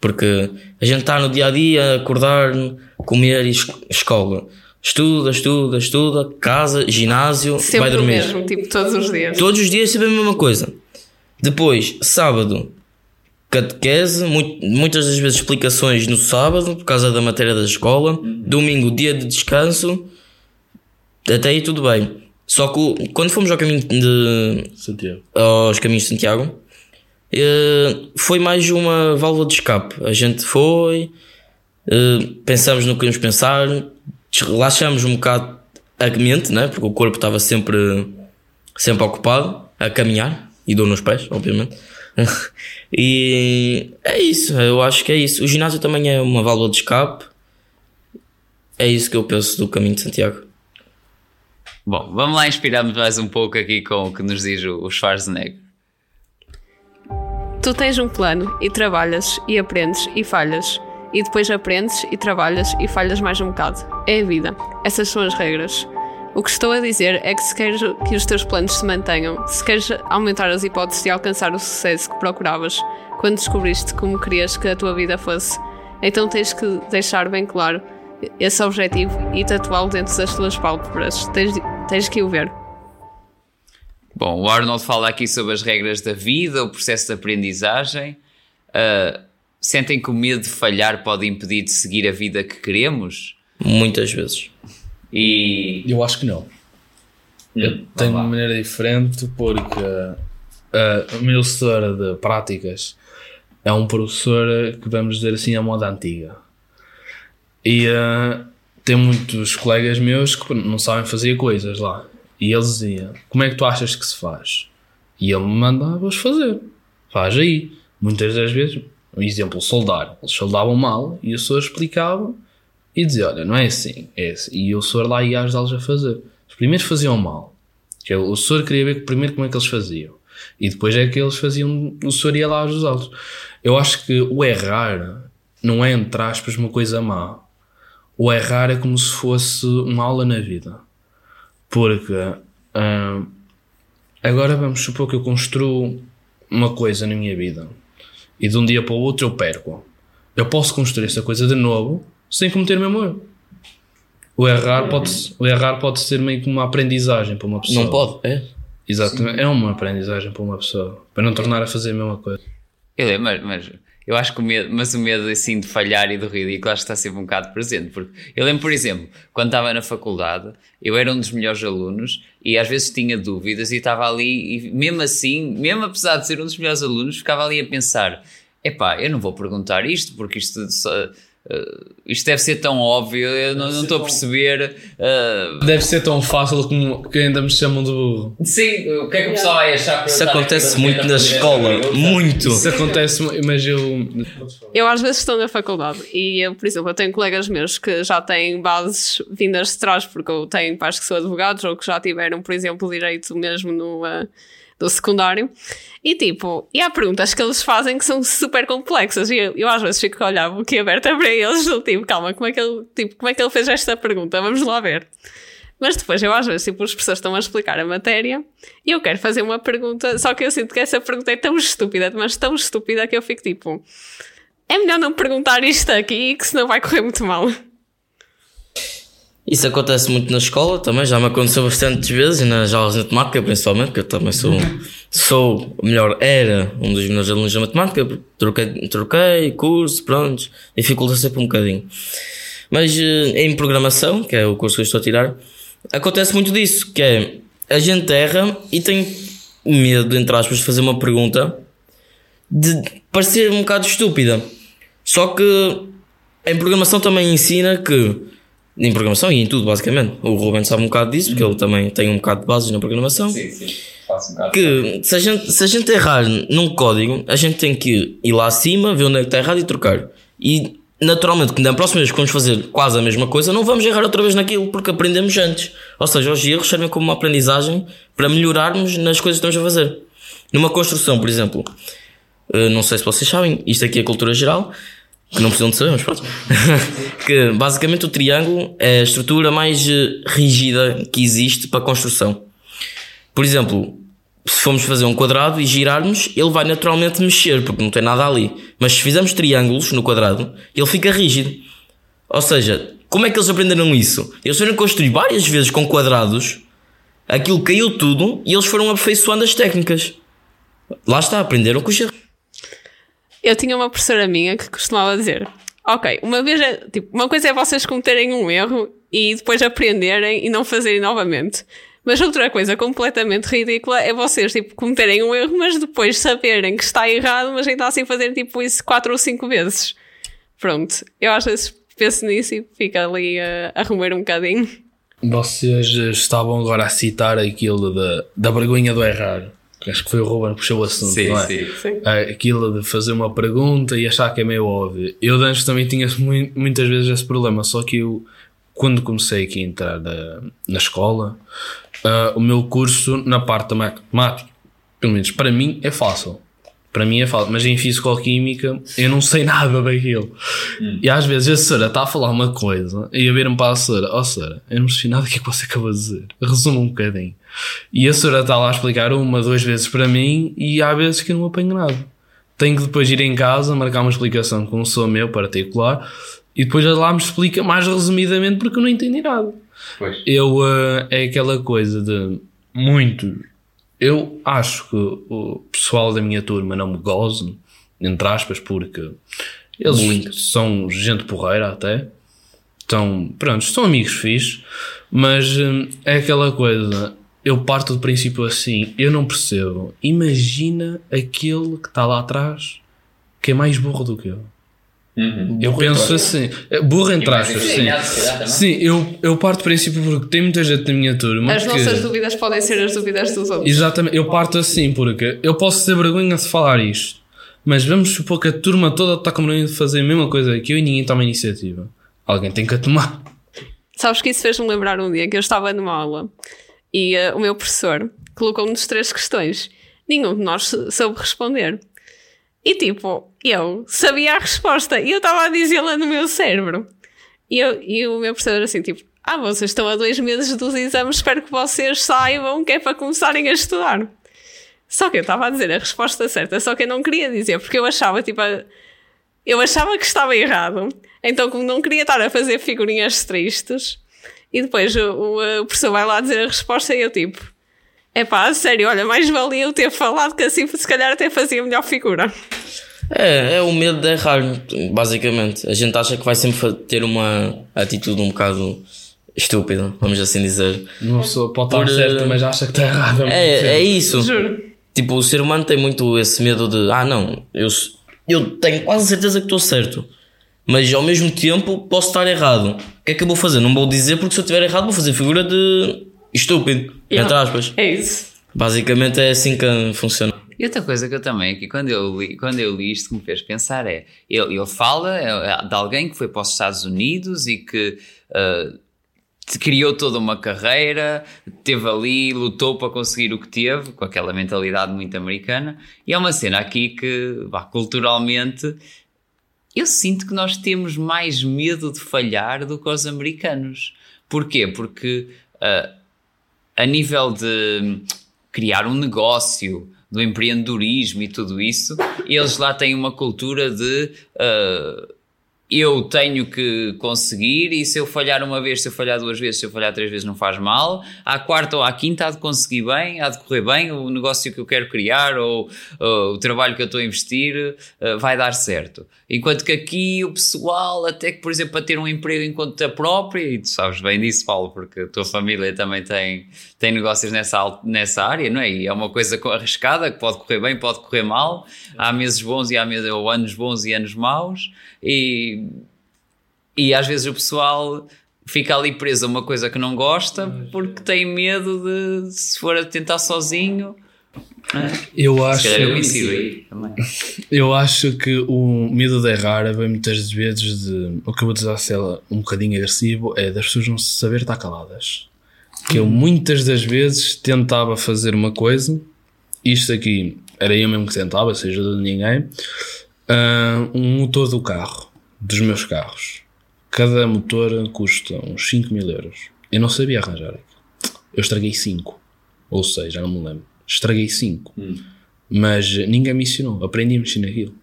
Porque a gente está no dia a dia, acordar, comer e escola. Estuda, estuda, estuda, casa, ginásio,
sempre
vai dormir.
Sempre o mesmo, tipo todos os dias.
Todos os dias sempre a mesma coisa. Depois, sábado, catequese, mu- muitas das vezes explicações no sábado, por causa da matéria da escola. Domingo, dia de descanso. Até aí tudo bem. Só que quando fomos ao caminho de,
Santiago.
aos caminhos de Santiago, eh, foi mais uma válvula de escape. A gente foi, eh, pensamos no que íamos pensar, relaxamos um bocado a mente, né? porque o corpo estava sempre, sempre ocupado a caminhar e dor nos pés, obviamente. e é isso, eu acho que é isso. O ginásio também é uma válvula de escape. É isso que eu penso do caminho de Santiago.
Bom, vamos lá inspirar-nos mais um pouco aqui com o que nos diz o o Schwarzenegger.
Tu tens um plano e trabalhas e aprendes e falhas. E depois aprendes e trabalhas e falhas mais um bocado. É a vida. Essas são as regras. O que estou a dizer é que se queres que os teus planos se mantenham, se queres aumentar as hipóteses de alcançar o sucesso que procuravas quando descobriste como querias que a tua vida fosse, então tens que deixar bem claro esse objetivo e tatuá-lo dentro das tuas pálpebras. Tens, tens que o ver.
Bom, o Arnold fala aqui sobre as regras da vida, o processo de aprendizagem. Ah, sentem que o medo de falhar pode impedir de seguir a vida que queremos?
Muitas vezes.
E.
Eu acho que não. Eu
Hum,
tenho
vá lá.
uma maneira diferente porque uh, o meu professor de práticas é um professor que vamos dizer assim a moda antiga. E uh, tem muitos colegas meus que não sabem fazer coisas lá. E eles diziam: Como é que tu achas que se faz? E ele me mandava-os fazer. Faz aí. Muitas das vezes, um exemplo, soldar. Eles soldavam mal e o senhor explicava e dizia: Olha, não é assim, é assim. E o senhor lá ia ajudá-los a fazer. Os primeiros faziam mal. Que o senhor queria ver primeiro como é que eles faziam. E depois é que eles faziam, o senhor ia lá ajudá-los. Eu acho que o errar não é, entre aspas, uma coisa má. O errar é como se fosse uma aula na vida. Porque hum, agora vamos supor que eu construo uma coisa na minha vida e de um dia para o outro eu perco. Eu posso construir essa coisa de novo sem cometer o mesmo erro. O errar, pode, o errar pode ser meio que uma aprendizagem para uma pessoa.
Não pode, é?
Exatamente. É uma aprendizagem para uma pessoa. Para não tornar a fazer a mesma coisa.
Eu lembro, mas, mas eu acho que o medo, mas o medo assim de falhar e do ridículo acho que está sempre um bocado presente. Porque eu lembro, por exemplo, quando estava na faculdade, eu era um dos melhores alunos e às vezes tinha dúvidas e estava ali, e mesmo assim, mesmo apesar de ser um dos melhores alunos, ficava ali a pensar: epá, eu não vou perguntar isto porque isto. só- eh, isto deve ser tão óbvio, eu não não estou a perceber. eh,
Deve ser tão fácil como que ainda me chamam de burro.
sim, o que é que o pessoal vai achar?
Isso acontece muito na escola. Muito.
Isso acontece, mas eu.
Eu às vezes estou na faculdade e eu, por exemplo, eu tenho colegas meus que já têm bases vindas de trás, porque eu tenho pais que são advogados ou que já tiveram, por exemplo, direito mesmo no, uh, no secundário. E tipo, e há perguntas que eles fazem que são super complexas e eu, eu às vezes fico a olhar o que aberta para eles do tipo, calma, como é, que ele, tipo, como é que ele fez esta pergunta? Vamos lá ver. Mas depois eu às vezes, tipo, as pessoas estão a explicar a matéria e eu quero fazer uma pergunta, só que eu sinto que essa pergunta é tão estúpida, mas tão estúpida que eu fico tipo, é melhor não perguntar isto aqui, que senão vai correr muito mal.
Isso acontece muito na escola também, já me aconteceu bastantes vezes, e nas aulas de matemática principalmente, porque eu também sou, sou, ou melhor, era um dos melhores alunos de matemática, troquei, troquei curso, pronto, dificulta sempre um bocadinho. Mas eh, em programação, que é o curso que eu estou a tirar, acontece muito disso, que é, a gente erra e tem medo, entre aspas, de fazer uma pergunta de parecer um bocado estúpida. Só que em programação também ensina que em programação e em tudo, basicamente. O Ruben sabe um bocado disso, porque ele também tem um bocado de bases na programação.
Sim, sim. Faço um bocado.
Que se a, gente, se a gente errar num código, a gente tem que ir lá acima, ver onde é que está errado e trocar. E naturalmente, na próxima vez que vamos fazer quase a mesma coisa, não vamos errar outra vez naquilo, porque aprendemos antes. Ou seja, os erros servem como uma aprendizagem para melhorarmos nas coisas que estamos a fazer. Numa construção, por exemplo, eh, não sei se vocês sabem, isto aqui é cultura geral, que não precisam de saber, mas pronto. que basicamente o triângulo é a estrutura mais eh, rígida que existe para construção. Por exemplo, se formos fazer um quadrado e girarmos, ele vai naturalmente mexer, porque não tem nada ali. Mas se fizermos triângulos no quadrado, ele fica rígido. Ou seja, como é que eles aprenderam isso? Eles foram construir várias vezes com quadrados, aquilo caiu tudo e eles foram aperfeiçoando as técnicas. lá está, aprenderam com os erros.
Eu tinha uma professora minha que costumava dizer: Ok, uma vez é, tipo, uma coisa é vocês cometerem um erro e depois aprenderem e não fazerem novamente. Mas outra coisa completamente ridícula é vocês, tipo, cometerem um erro, mas depois saberem que está errado, mas ainda assim fazer tipo isso quatro ou cinco vezes. Pronto, eu às vezes penso nisso e fico ali a, a um bocadinho.
Vocês estavam agora a citar aquilo da, da vergonha do errar. Acho que foi o Ruben que puxou o assunto,
Sim,
não é?
sim.
Sim.
Ah, Aquilo de fazer uma pergunta e achar que é meio óbvio. Eu de antes também tinha mui- muitas vezes esse problema, só que eu, quando comecei aqui a entrar na, na escola, ah, o meu curso na parte da matemática, pelo menos para mim, é fácil. Para mim é fácil, mas em Fisicoquímica eu não sei nada daquilo. E às vezes a senhora está a falar uma coisa e a ver-me para a senhora: Ó oh, senhora, eu não percebi nada do que é que você acabou de dizer. Resuma um bocadinho. E a senhora está lá a explicar uma, duas vezes para mim e há vezes que eu não apanho nada. Tenho que depois ir em casa, marcar uma explicação com um sou meu particular e depois ela lá me explica mais resumidamente porque eu não entendi nada.
Pois.
Eu, eh, é aquela coisa de muitos. Eu acho que o pessoal da minha turma não me goze, entre aspas, porque eles são gente porreira até. Estão, pronto, são amigos fixos, mas hum, é aquela coisa. Eu parto do princípio assim, eu não percebo. Imagina aquele que está lá atrás que é mais burro do que eu. Eu penso assim, burro entre aspas, sim. Sim, eu, eu parto do princípio porque tem muita gente na minha turma
As
que...
nossas dúvidas podem ser as dúvidas dos outros.
Exatamente, eu parto assim porque eu posso ter vergonha de falar isto, mas vamos supor que a turma toda está com vergonha de fazer a mesma coisa que eu e ninguém toma iniciativa. Alguém tem que a tomar.
Sabes que isso fez-me lembrar um dia que eu estava numa aula e eh, o meu professor colocou-nos três questões. Nenhum de nós sou- soube responder. E tipo, eu sabia a resposta e eu estava a dizê-la no meu cérebro. E, eu, e o meu professor assim, tipo, ah, vocês estão a dois meses dos exames, espero que vocês saibam que é para começarem a estudar. Só que eu estava a dizer a resposta certa, só que eu não queria dizer, porque eu achava, tipo, a- eu achava que estava errado. Então, como não queria estar a fazer figurinhas tristes, e depois o, o, o professor vai lá dizer a resposta e eu tipo, é pá, a sério, olha, mais valia eu ter falado que assim se calhar até fazia melhor figura.
É, é o medo de errar, basicamente. A gente acha que vai sempre ter uma atitude um bocado estúpida, vamos assim dizer.
Uma pessoa pode
Por,
estar certa,
eh,
mas acha que está errada.
É, é isso.
Juro.
Tipo, o ser humano tem muito esse medo de, ah não, eu, eu tenho quase certeza que estou certo. Mas ao mesmo tempo posso estar errado. O que é que eu vou fazer? Não vou dizer porque se eu estiver errado vou fazer figura de estúpido. Entre aspas.
É isso.
Basicamente é assim que funciona.
E outra coisa que eu também, que quando eu li, quando eu li isto, que me fez pensar é: ele, ele fala é, de alguém que foi para os Estados Unidos e que te criou toda uma carreira, teve ali, lutou para conseguir o que teve, com aquela mentalidade muito americana. E é uma cena aqui que, vá, culturalmente, eu sinto que nós temos mais medo de falhar do que os americanos. Porquê? Porque ah, a nível de criar um negócio, do empreendedorismo e tudo isso, eles lá têm uma cultura de ah, eu tenho que conseguir e se eu falhar uma vez, se eu falhar duas vezes, se eu falhar três vezes não faz mal. À quarta ou à quinta há de conseguir bem, há de correr bem, o negócio que eu quero criar ou, ou o trabalho que eu estou a investir ah, vai dar certo. Enquanto que aqui o pessoal, até que por exemplo para ter um emprego em conta própria, e tu sabes bem disso Paulo, porque a tua família também tem, tem negócios nessa, nessa área, não é? E é uma coisa co- arriscada, que pode correr bem, pode correr mal. Há meses bons e há meses, ou anos bons e anos maus. E, e às vezes o pessoal fica ali preso a uma coisa que não gosta porque tem medo de se for a tentar sozinho.
Eu
Se
acho,
calhar eu
eu acho que o medo de errar vem muitas vezes de. O que eu vou dizer se ela um bocadinho agressivo é das pessoas não se saber estar caladas. Que eu muitas das vezes tentava fazer uma coisa, isto aqui era eu mesmo que tentava, sem ajuda de ninguém, ah, um motor do carro, dos meus carros. Cada motor custa uns 5 mil euros. Eu não sabia arranjar aquilo. Eu estraguei 5. Ou seja, já não me lembro. Estraguei 5. Mas eh, ninguém me ensinou. Aprendi a mexer naquilo.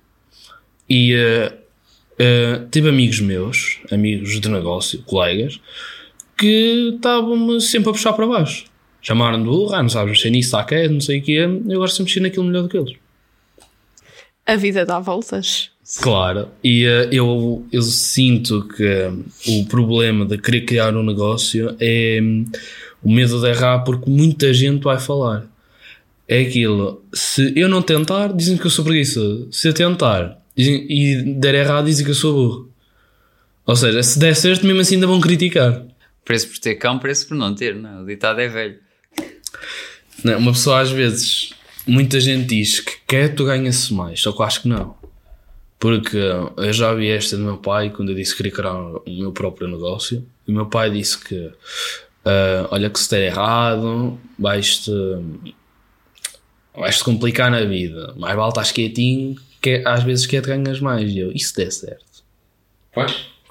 E eh, tive amigos meus, amigos de negócio, colegas, que estavam-me sempre a puxar para baixo. Chamaram de burro, ah, não sabes mexer nisso, está quieto, não sei o quê. Eu gosto de mexer naquilo melhor do que eles.
A vida dá voltas.
Claro, e eh, eu, eu sinto que eh, o problema de querer criar um negócio é hum, o medo de errar porque muita gente vai falar. É aquilo, se eu não tentar, dizem que eu sou preguiçoso. Se eu tentar dizem- e der errado, dizem que eu sou burro. Ou seja, se der certo, mesmo assim ainda vão criticar.
Preço por ter cão, preço por não ter, não. é? O ditado é velho.
Não, uma pessoa às vezes, muita gente diz que quer tu ganha-se mais, só que eu acho que não. Porque eu já vi esta do meu pai quando eu disse que queria criar o meu próprio negócio. E o meu pai disse que ah, olha que se der errado, vais-te vais-te complicar na vida. Mais vale estás quietinho, que às vezes quer te ganhas mais. E eu, isso der certo.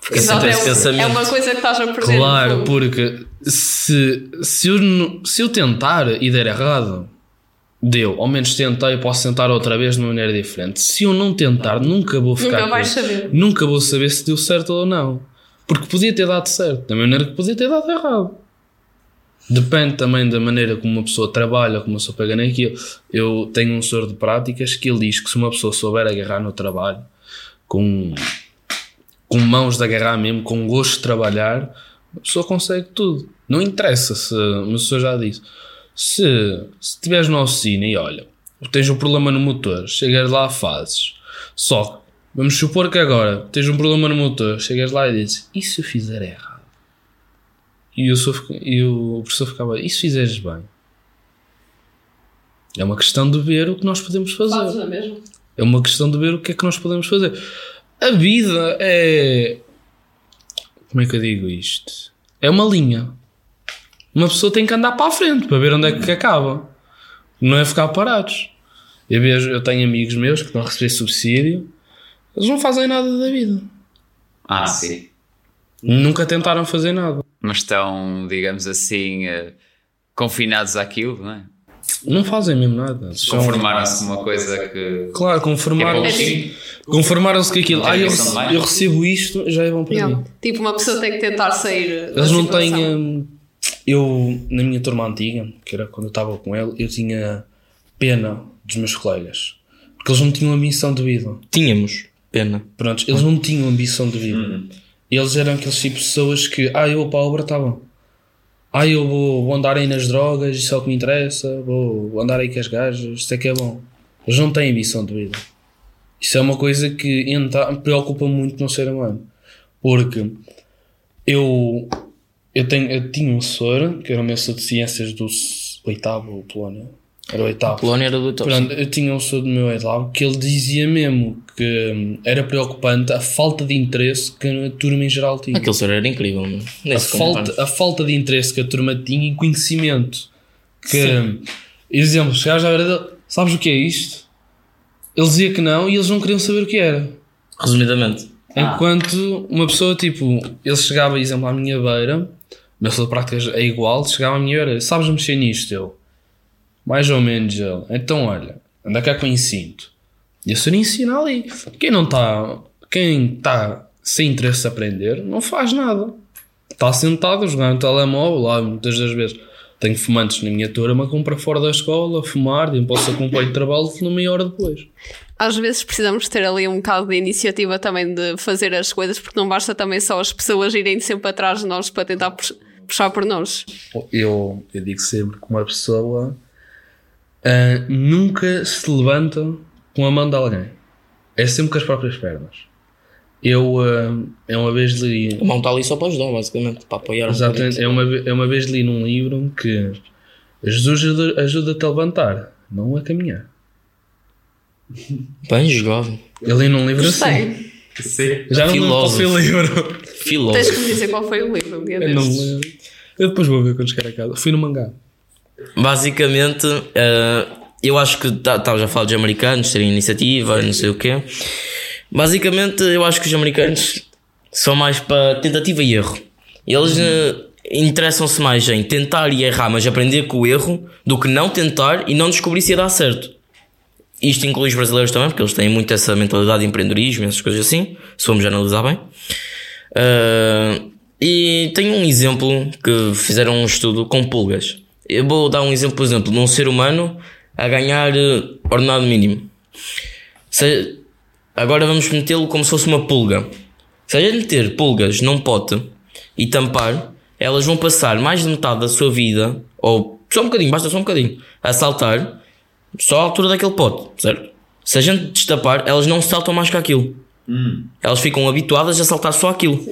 Fica
Exato,
sempre
é, um-
pensamento.
é uma coisa que estás a perder.
Claro, porque se, se, eu, se eu tentar e der errado, deu. Ao menos tentei, posso tentar outra vez de uma maneira diferente. Se eu não tentar, nunca vou ficar.
Nunca vais saber.
Nunca vou saber se deu certo ou não. Porque podia ter dado certo, da maneira que podia ter dado errado. Depende também da maneira como uma pessoa trabalha, como uma pessoa pega naquilo. Eu tenho um senhor de práticas que ele diz que se uma pessoa souber agarrar no trabalho, com, com mãos de agarrar mesmo, com gosto de trabalhar, a pessoa consegue tudo. Não interessa se, uma pessoa já disse, se, se estiveres na oficina e olha, tens um problema no motor, chegas lá, fazes. Só que, vamos supor que agora tens um problema no motor, chegas lá e dizes, e se eu fizer errado? E, sou, e o professor ficava, e se fizeres bem? É uma questão de ver o que nós podemos fazer.
Na mesma.
É uma questão de ver o que é que nós podemos fazer. A vida é. Como é que eu digo isto? É uma linha. Uma pessoa tem que andar para a frente para ver onde é que acaba. Não é ficar parados. Eu, vejo, eu tenho amigos meus que estão a receber subsídio, eles não fazem nada da vida.
Ah, sim.
Nunca tentaram fazer nada.
Mas estão, digamos assim, eh, confinados àquilo, não é?
Não fazem mesmo nada.
Conformaram-se com uma coisa que.
Claro, conformaram-se.
É
Conformaram-se com aquilo.
Não
Ah, eu,
mais?
eu recebo isto, já é bom para
Yeah.
mim.
Tipo, uma pessoa tem que tentar sair. da
Eles não têm. Hum, Eu, na minha turma antiga, que era quando eu estava com ele, eu tinha pena dos meus colegas. Porque eles não tinham ambição de vida.
Tínhamos pena.
Pronto, eles não tinham ambição de vida. Eles eram aqueles tipo de pessoas que, ah, eu vou para a obra, tá bom. Ah, eu vou, vou andar aí nas drogas, isso é o que me interessa. Vou, andar aí com as gajas, isso é que é bom. Eles não têm ambição de vida. Isso é uma coisa que entra, me preocupa muito no ser humano. Porque eu, eu, tenho, eu tinha um senhor, que era o meu senhor de ciências do oitavo Polónia. Era o oitavo.
Polónia era do top.
Pronto, eu tinha um senhor do meu oitavo que ele dizia mesmo que hum, era preocupante a falta de interesse que a turma em geral tinha.
Aquele senhor era incrível, mano.
A falta, a falta de interesse que a turma tinha em conhecimento. Que, hum, exemplo, chegares à beira dele, sabes o que é isto? Ele dizia que não e eles não queriam saber o que era.
Resumidamente.
Enquanto uma pessoa, tipo, ele chegava, exemplo, à minha beira, na sua prática é igual, chegava à minha beira, sabes mexer nisto? Eu, mais ou menos, ele, então olha, anda cá com o cinto. E só lhe ensino ali. Quem não está, quem está sem interesse em aprender, não faz nada. Está sentado a jogar no telemóvel, lá muitas das vezes. Tenho fumantes na minha turma, compra fora da escola, fumar, e posso acompanhar o trabalho de meia hora depois.
Às vezes precisamos ter ali um bocado de iniciativa também de fazer as coisas, porque não basta também só as pessoas irem sempre atrás de nós para tentar puxar por nós.
eu, eu digo sempre que uma pessoa ah, nunca se levanta com a mão de alguém. É sempre com as próprias pernas. Eu, é uma vez li.
A mão está ali só para ajudar, basicamente. Para apoiar um
Exatamente, é uma, é uma vez li num livro que Jesus ajuda- ajuda-te a levantar, não a caminhar.
Bem jovem.
Eu li num livro assim.
Sei.
Já não lembro qual foi o
Filósofo.
Tens que me dizer qual foi o livro um dia
Eu, não
destes.
lembro. eu depois vou ver quando chegar a casa. Fui no mangá.
Basicamente, eh, eu acho que tá- estavas a falar dos americanos terem iniciativa, não sei o quê. Basicamente, eu acho que os americanos são mais para tentativa e erro. Eles eh, interessam-se mais em tentar e errar, mas aprender com o erro, do que não tentar e não descobrir se ia dar certo. Isto inclui os brasileiros também, porque eles têm muito essa mentalidade de empreendedorismo, essas coisas assim, se formos analisar bem. Uh, e tenho um exemplo que fizeram um estudo com pulgas. Eu vou dar um exemplo, por exemplo, de um ser humano a ganhar eh, ordenado mínimo. Se, agora vamos metê-lo como se fosse uma pulga. Se a gente meter pulgas num pote e tampar, elas vão passar mais de metade da sua vida, ou só um bocadinho, basta só um bocadinho, a saltar só à altura daquele pote, certo? Se a gente destapar, elas não saltam mais que aquilo. Elas ficam habituadas a saltar só aquilo.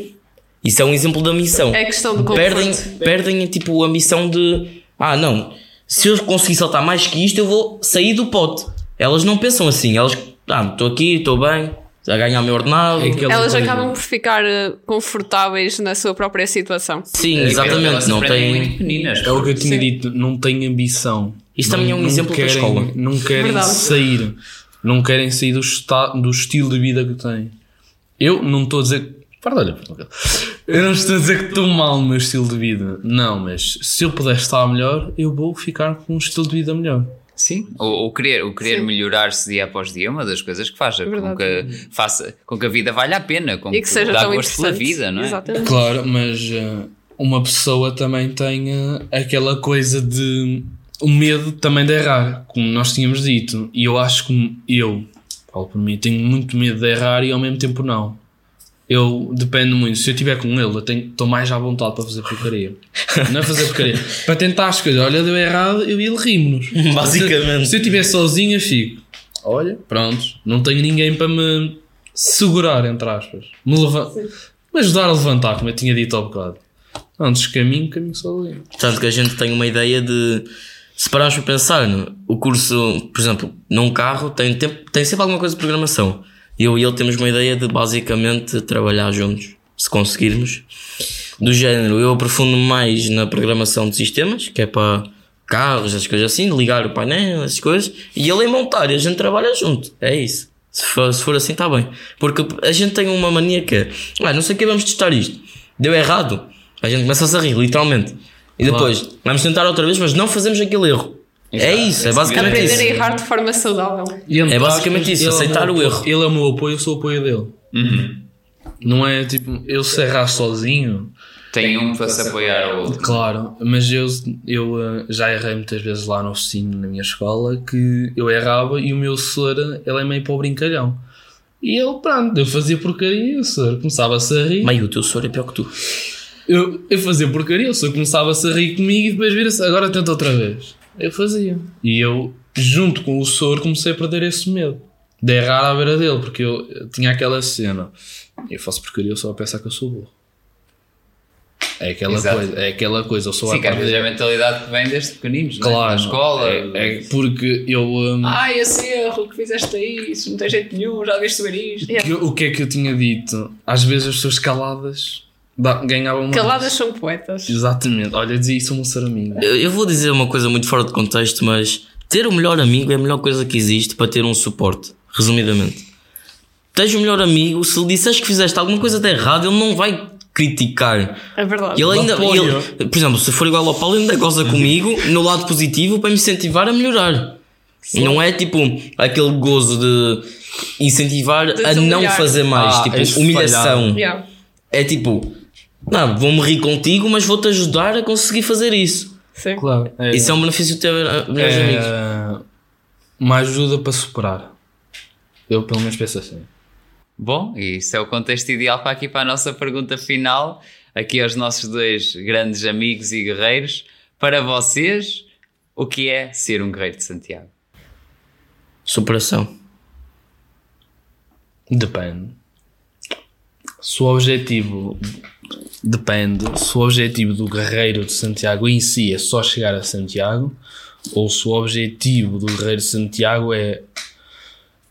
Isso é um exemplo da missão.
É questão de conforto.
perdem, perdem tipo a missão de ah não, se eu conseguir saltar mais que isto, eu vou sair do pote. Elas não pensam assim, elas ah, estou aqui, estou bem, a ganhar o meu ordenado.
É
Elas
coisa.
acabam por ficar eh, confortáveis na sua própria situação.
Sim,
Elas
exatamente, não tem.
muito pequeninas.
É o que eu tinha dito, não tem ambição. Não-
também é um
não
exemplo da
querem,
escola.
Não querem
Verdade.
sair. Não querem sair do, esta, do estilo de vida que têm. Eu não estou a dizer. Para olha, eu não estou a dizer que estou mal no meu estilo de vida. Não, mas se eu puder estar melhor, eu vou ficar com um estilo de vida melhor.
Sim, o, o querer, o querer melhorar-se dia após dia é uma das coisas que faz com
Verdade.
que, faça, com que a vida valha a pena, com
E que seja
dá
tão
gosto pela vida, não é?
Exatamente.
Claro, mas eh, uma pessoa também tem eh, aquela coisa de. O medo também de errar, como nós tínhamos dito. E eu acho que eu, falo por mim, tenho muito medo de errar e ao mesmo tempo não. Eu dependo muito. Se eu estiver com ele, eu tenho- estou mais à vontade para fazer porcaria. Não é fazer porcaria. para tentar as coisas. Olha, deu errado, eu e ele rimos.
Basicamente.
Se, se eu estiver sozinho, eu fico. Olha, pronto. Não tenho ninguém para me segurar, entre aspas. Me leva- me ajudar a levantar, como eu tinha dito há bocado. Antes caminho, caminho sozinho.
Sabes que a gente tem uma ideia de. Se pararmos para pensar, o curso, por exemplo, num carro tem, tempo, tem sempre alguma coisa de programação. Eu e ele temos uma ideia de basicamente trabalhar juntos, se conseguirmos. Do género, eu aprofundo mais na programação de sistemas, que é para carros, essas coisas assim, ligar o painel, essas coisas, e ele em montar, e a gente trabalha junto. É isso. Se for, se for assim, está bem. Porque a gente tem uma mania que é, ah, não sei o que vamos testar isto. Deu errado. A gente começa a rir, literalmente. E depois, vamos tentar outra vez, mas não fazemos aquele erro. É
Exato.
isso, é
Esse
basicamente
Aprender
isso.
a errar de forma saudável.
E
É basicamente isso,
é
aceitar
meu
o erro.
Ele é o meu apoio, eu sou o apoio dele. Não é tipo, eu se errar sozinho,
Tem um para se apoiar ao outro.
Claro, mas eu, eu eh, já errei muitas vezes lá no oficina, na minha escola, que eu errava e o meu senhor, ele é meio para o brincalhão. E ele, pronto, eu fazia porcaria, o senhor começava-se a rir.
Meio, o teu soro é pior que tu.
Eu, eu fazia porcaria, o senhor começava-se a rir comigo e depois vira-se, agora tenta outra vez. Eu fazia. E eu, junto com o senhor, comecei a perder esse medo. De errar à beira dele, porque eu, eu tinha aquela cena. Eu faço porcaria, eu só a pensar que eu sou burro. É aquela
Exato.
coisa, é aquela coisa, eu sou
Sim,
a
que vezes é a mentalidade que vem desde pequeninos, é?
Claro,
na escola.
É, é porque eu. hum,
Ah, esse erro que fizeste aí, isso não tem jeito nenhum, já viste ver isto.
Yeah.
o que é que eu tinha dito? Às vezes as pessoas caladas ganhavam.
Caladas são poetas.
Exatamente, olha, dizia isso a um ser amigo.
Eu, eu vou dizer uma coisa muito fora de contexto, mas ter o melhor amigo é a melhor coisa que existe para ter um suporte, resumidamente. Tens o melhor amigo, se lhe disseres que fizeste alguma coisa de errado, ele não vai criticar.
É verdade.
Ele ainda, ele- por exemplo, se for igual ao Paulo, ele ainda goza comigo no lado positivo para me incentivar a melhorar. Não é tipo aquele gozo de incentivar
De
a não fazer mais,
Ah,
tipo
és
humilhação.
Yeah.
É tipo, não, vou-me rir contigo, mas vou-te ajudar a conseguir fazer isso.
Sim.
Claro. É,
Isso é um benefício de ter melhores amigos.
é uma ajuda para superar. Eu pelo menos penso assim.
Bom, e isso é o contexto ideal para aqui para a nossa pergunta final, aqui aos nossos dois grandes amigos e guerreiros. Para vocês, o que é ser um guerreiro de Santiago?
Superação.
Depende. Se o objetivo depende, se o objetivo do guerreiro de Santiago em si é só chegar a Santiago, ou se o objetivo do guerreiro de Santiago é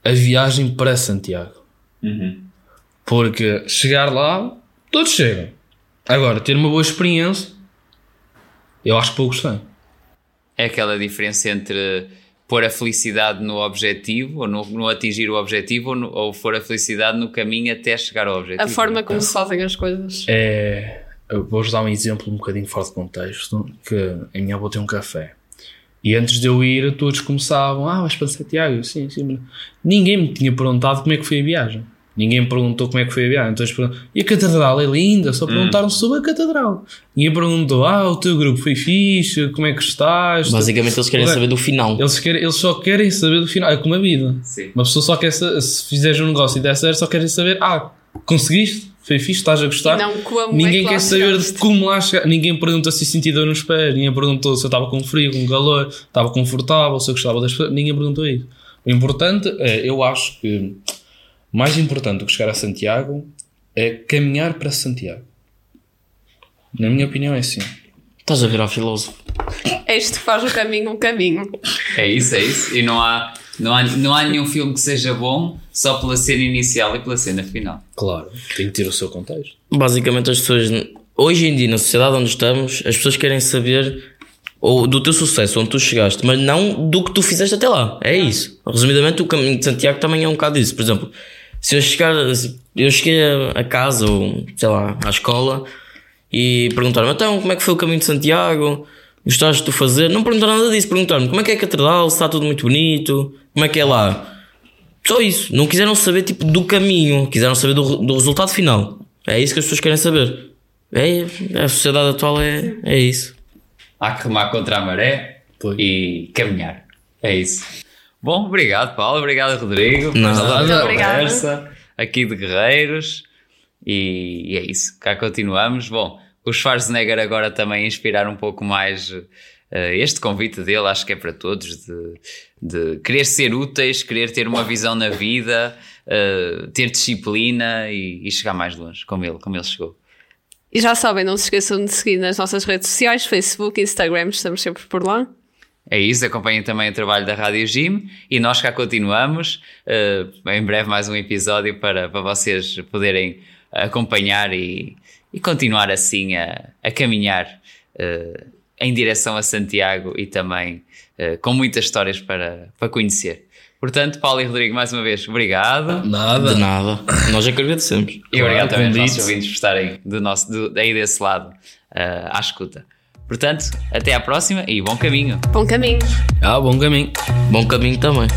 a viagem para Santiago. Porque chegar lá, todos chegam. Agora, ter uma boa experiência, eu acho que poucos têm.
É aquela diferença entre pôr a felicidade no objetivo, ou no, no atingir o objetivo, ou, no, ou pôr a felicidade no caminho até chegar ao objetivo.
A forma como se fazem as coisas.
É, vou-vos dar um exemplo um bocadinho fora de contexto, que a minha avó tem um café. E antes de eu ir, todos começavam, ah, vais para Santiago? Sim, sim. mas Ninguém me tinha perguntado como é que foi a viagem. Ninguém perguntou como é que foi a viagem. Então, eles perguntam, e a catedral é linda? Só perguntaram sobre a catedral. Ninguém perguntou, ah, o teu grupo foi fixe, como é que estás?
Basicamente eles querem saber do final.
Eles, querem, eles só querem saber do final. É como a vida.
Sim.
Uma pessoa só quer saber, se fizeres um negócio e der certo, só querem saber, ah, conseguiste? Foi fixe? Estás a gostar?
Não como é
Ninguém
lá
quer saber de como lá chegar. Ninguém pergunta se senti dor nos pés. Ninguém perguntou se eu estava com frio, com calor, estava confortável, se eu gostava das pessoas. Ninguém perguntou isso. O importante é, eu acho que mais importante do que chegar a Santiago é caminhar para Santiago. Na minha opinião é assim.
Estás a ver ao filósofo.
Este faz o caminho um caminho.
É isso, é isso. E não há, não, há, não há nenhum filme que seja bom só pela cena inicial e pela cena final.
Claro, tem que ter o seu contexto.
Basicamente as pessoas, hoje em dia, na sociedade onde estamos, as pessoas querem saber ou do teu sucesso, onde tu chegaste, mas não do que tu fizeste até lá. É isso. Resumidamente, o caminho de Santiago também é um bocado isso. Por exemplo, se eu chegar, eu cheguei a- casa ou, sei lá, à escola e perguntaram então, como é que foi o caminho de Santiago? Gostaste de tu fazer? Não perguntaram nada disso. Perguntaram como é que é a catedral, se está tudo muito bonito, como é que é lá. Só isso. Não quiseram saber tipo do caminho, quiseram saber do, do resultado final. É isso que as pessoas querem saber. É, a sociedade atual é, é isso.
Há que remar contra a maré e caminhar. É isso. Bom, obrigado, Paulo. Obrigado, Rodrigo. por esta
Muito obrigada.
conversa aqui de Guerreiros. E, e é isso. Cá continuamos. Bom, o Schwarzenegger agora também inspirar um pouco mais eh, este convite dele. Acho que é para todos de, de querer ser úteis, querer ter uma visão na vida, eh, ter disciplina e, e chegar mais longe, como ele, como ele chegou.
E já sabem, não se esqueçam de seguir nas nossas redes sociais, Facebook, Instagram, estamos sempre por lá.
É isso, acompanhem também o trabalho da Rádio Gym e nós cá continuamos. eh, em breve mais um episódio para, para vocês poderem acompanhar e, e continuar assim a, a caminhar eh, em direção a Santiago e também eh, com muitas histórias para, para conhecer. Portanto, Paulo e Rodrigo, mais uma vez, obrigado.
Nada.
De nada. Nós agradecemos.
E
Claro,
obrigado também aos nossos ouvintes por estarem do nosso, do, aí desse lado à escuta. Portanto, até à próxima e bom caminho.
Bom caminho.
Ah, bom caminho.
Bom caminho também.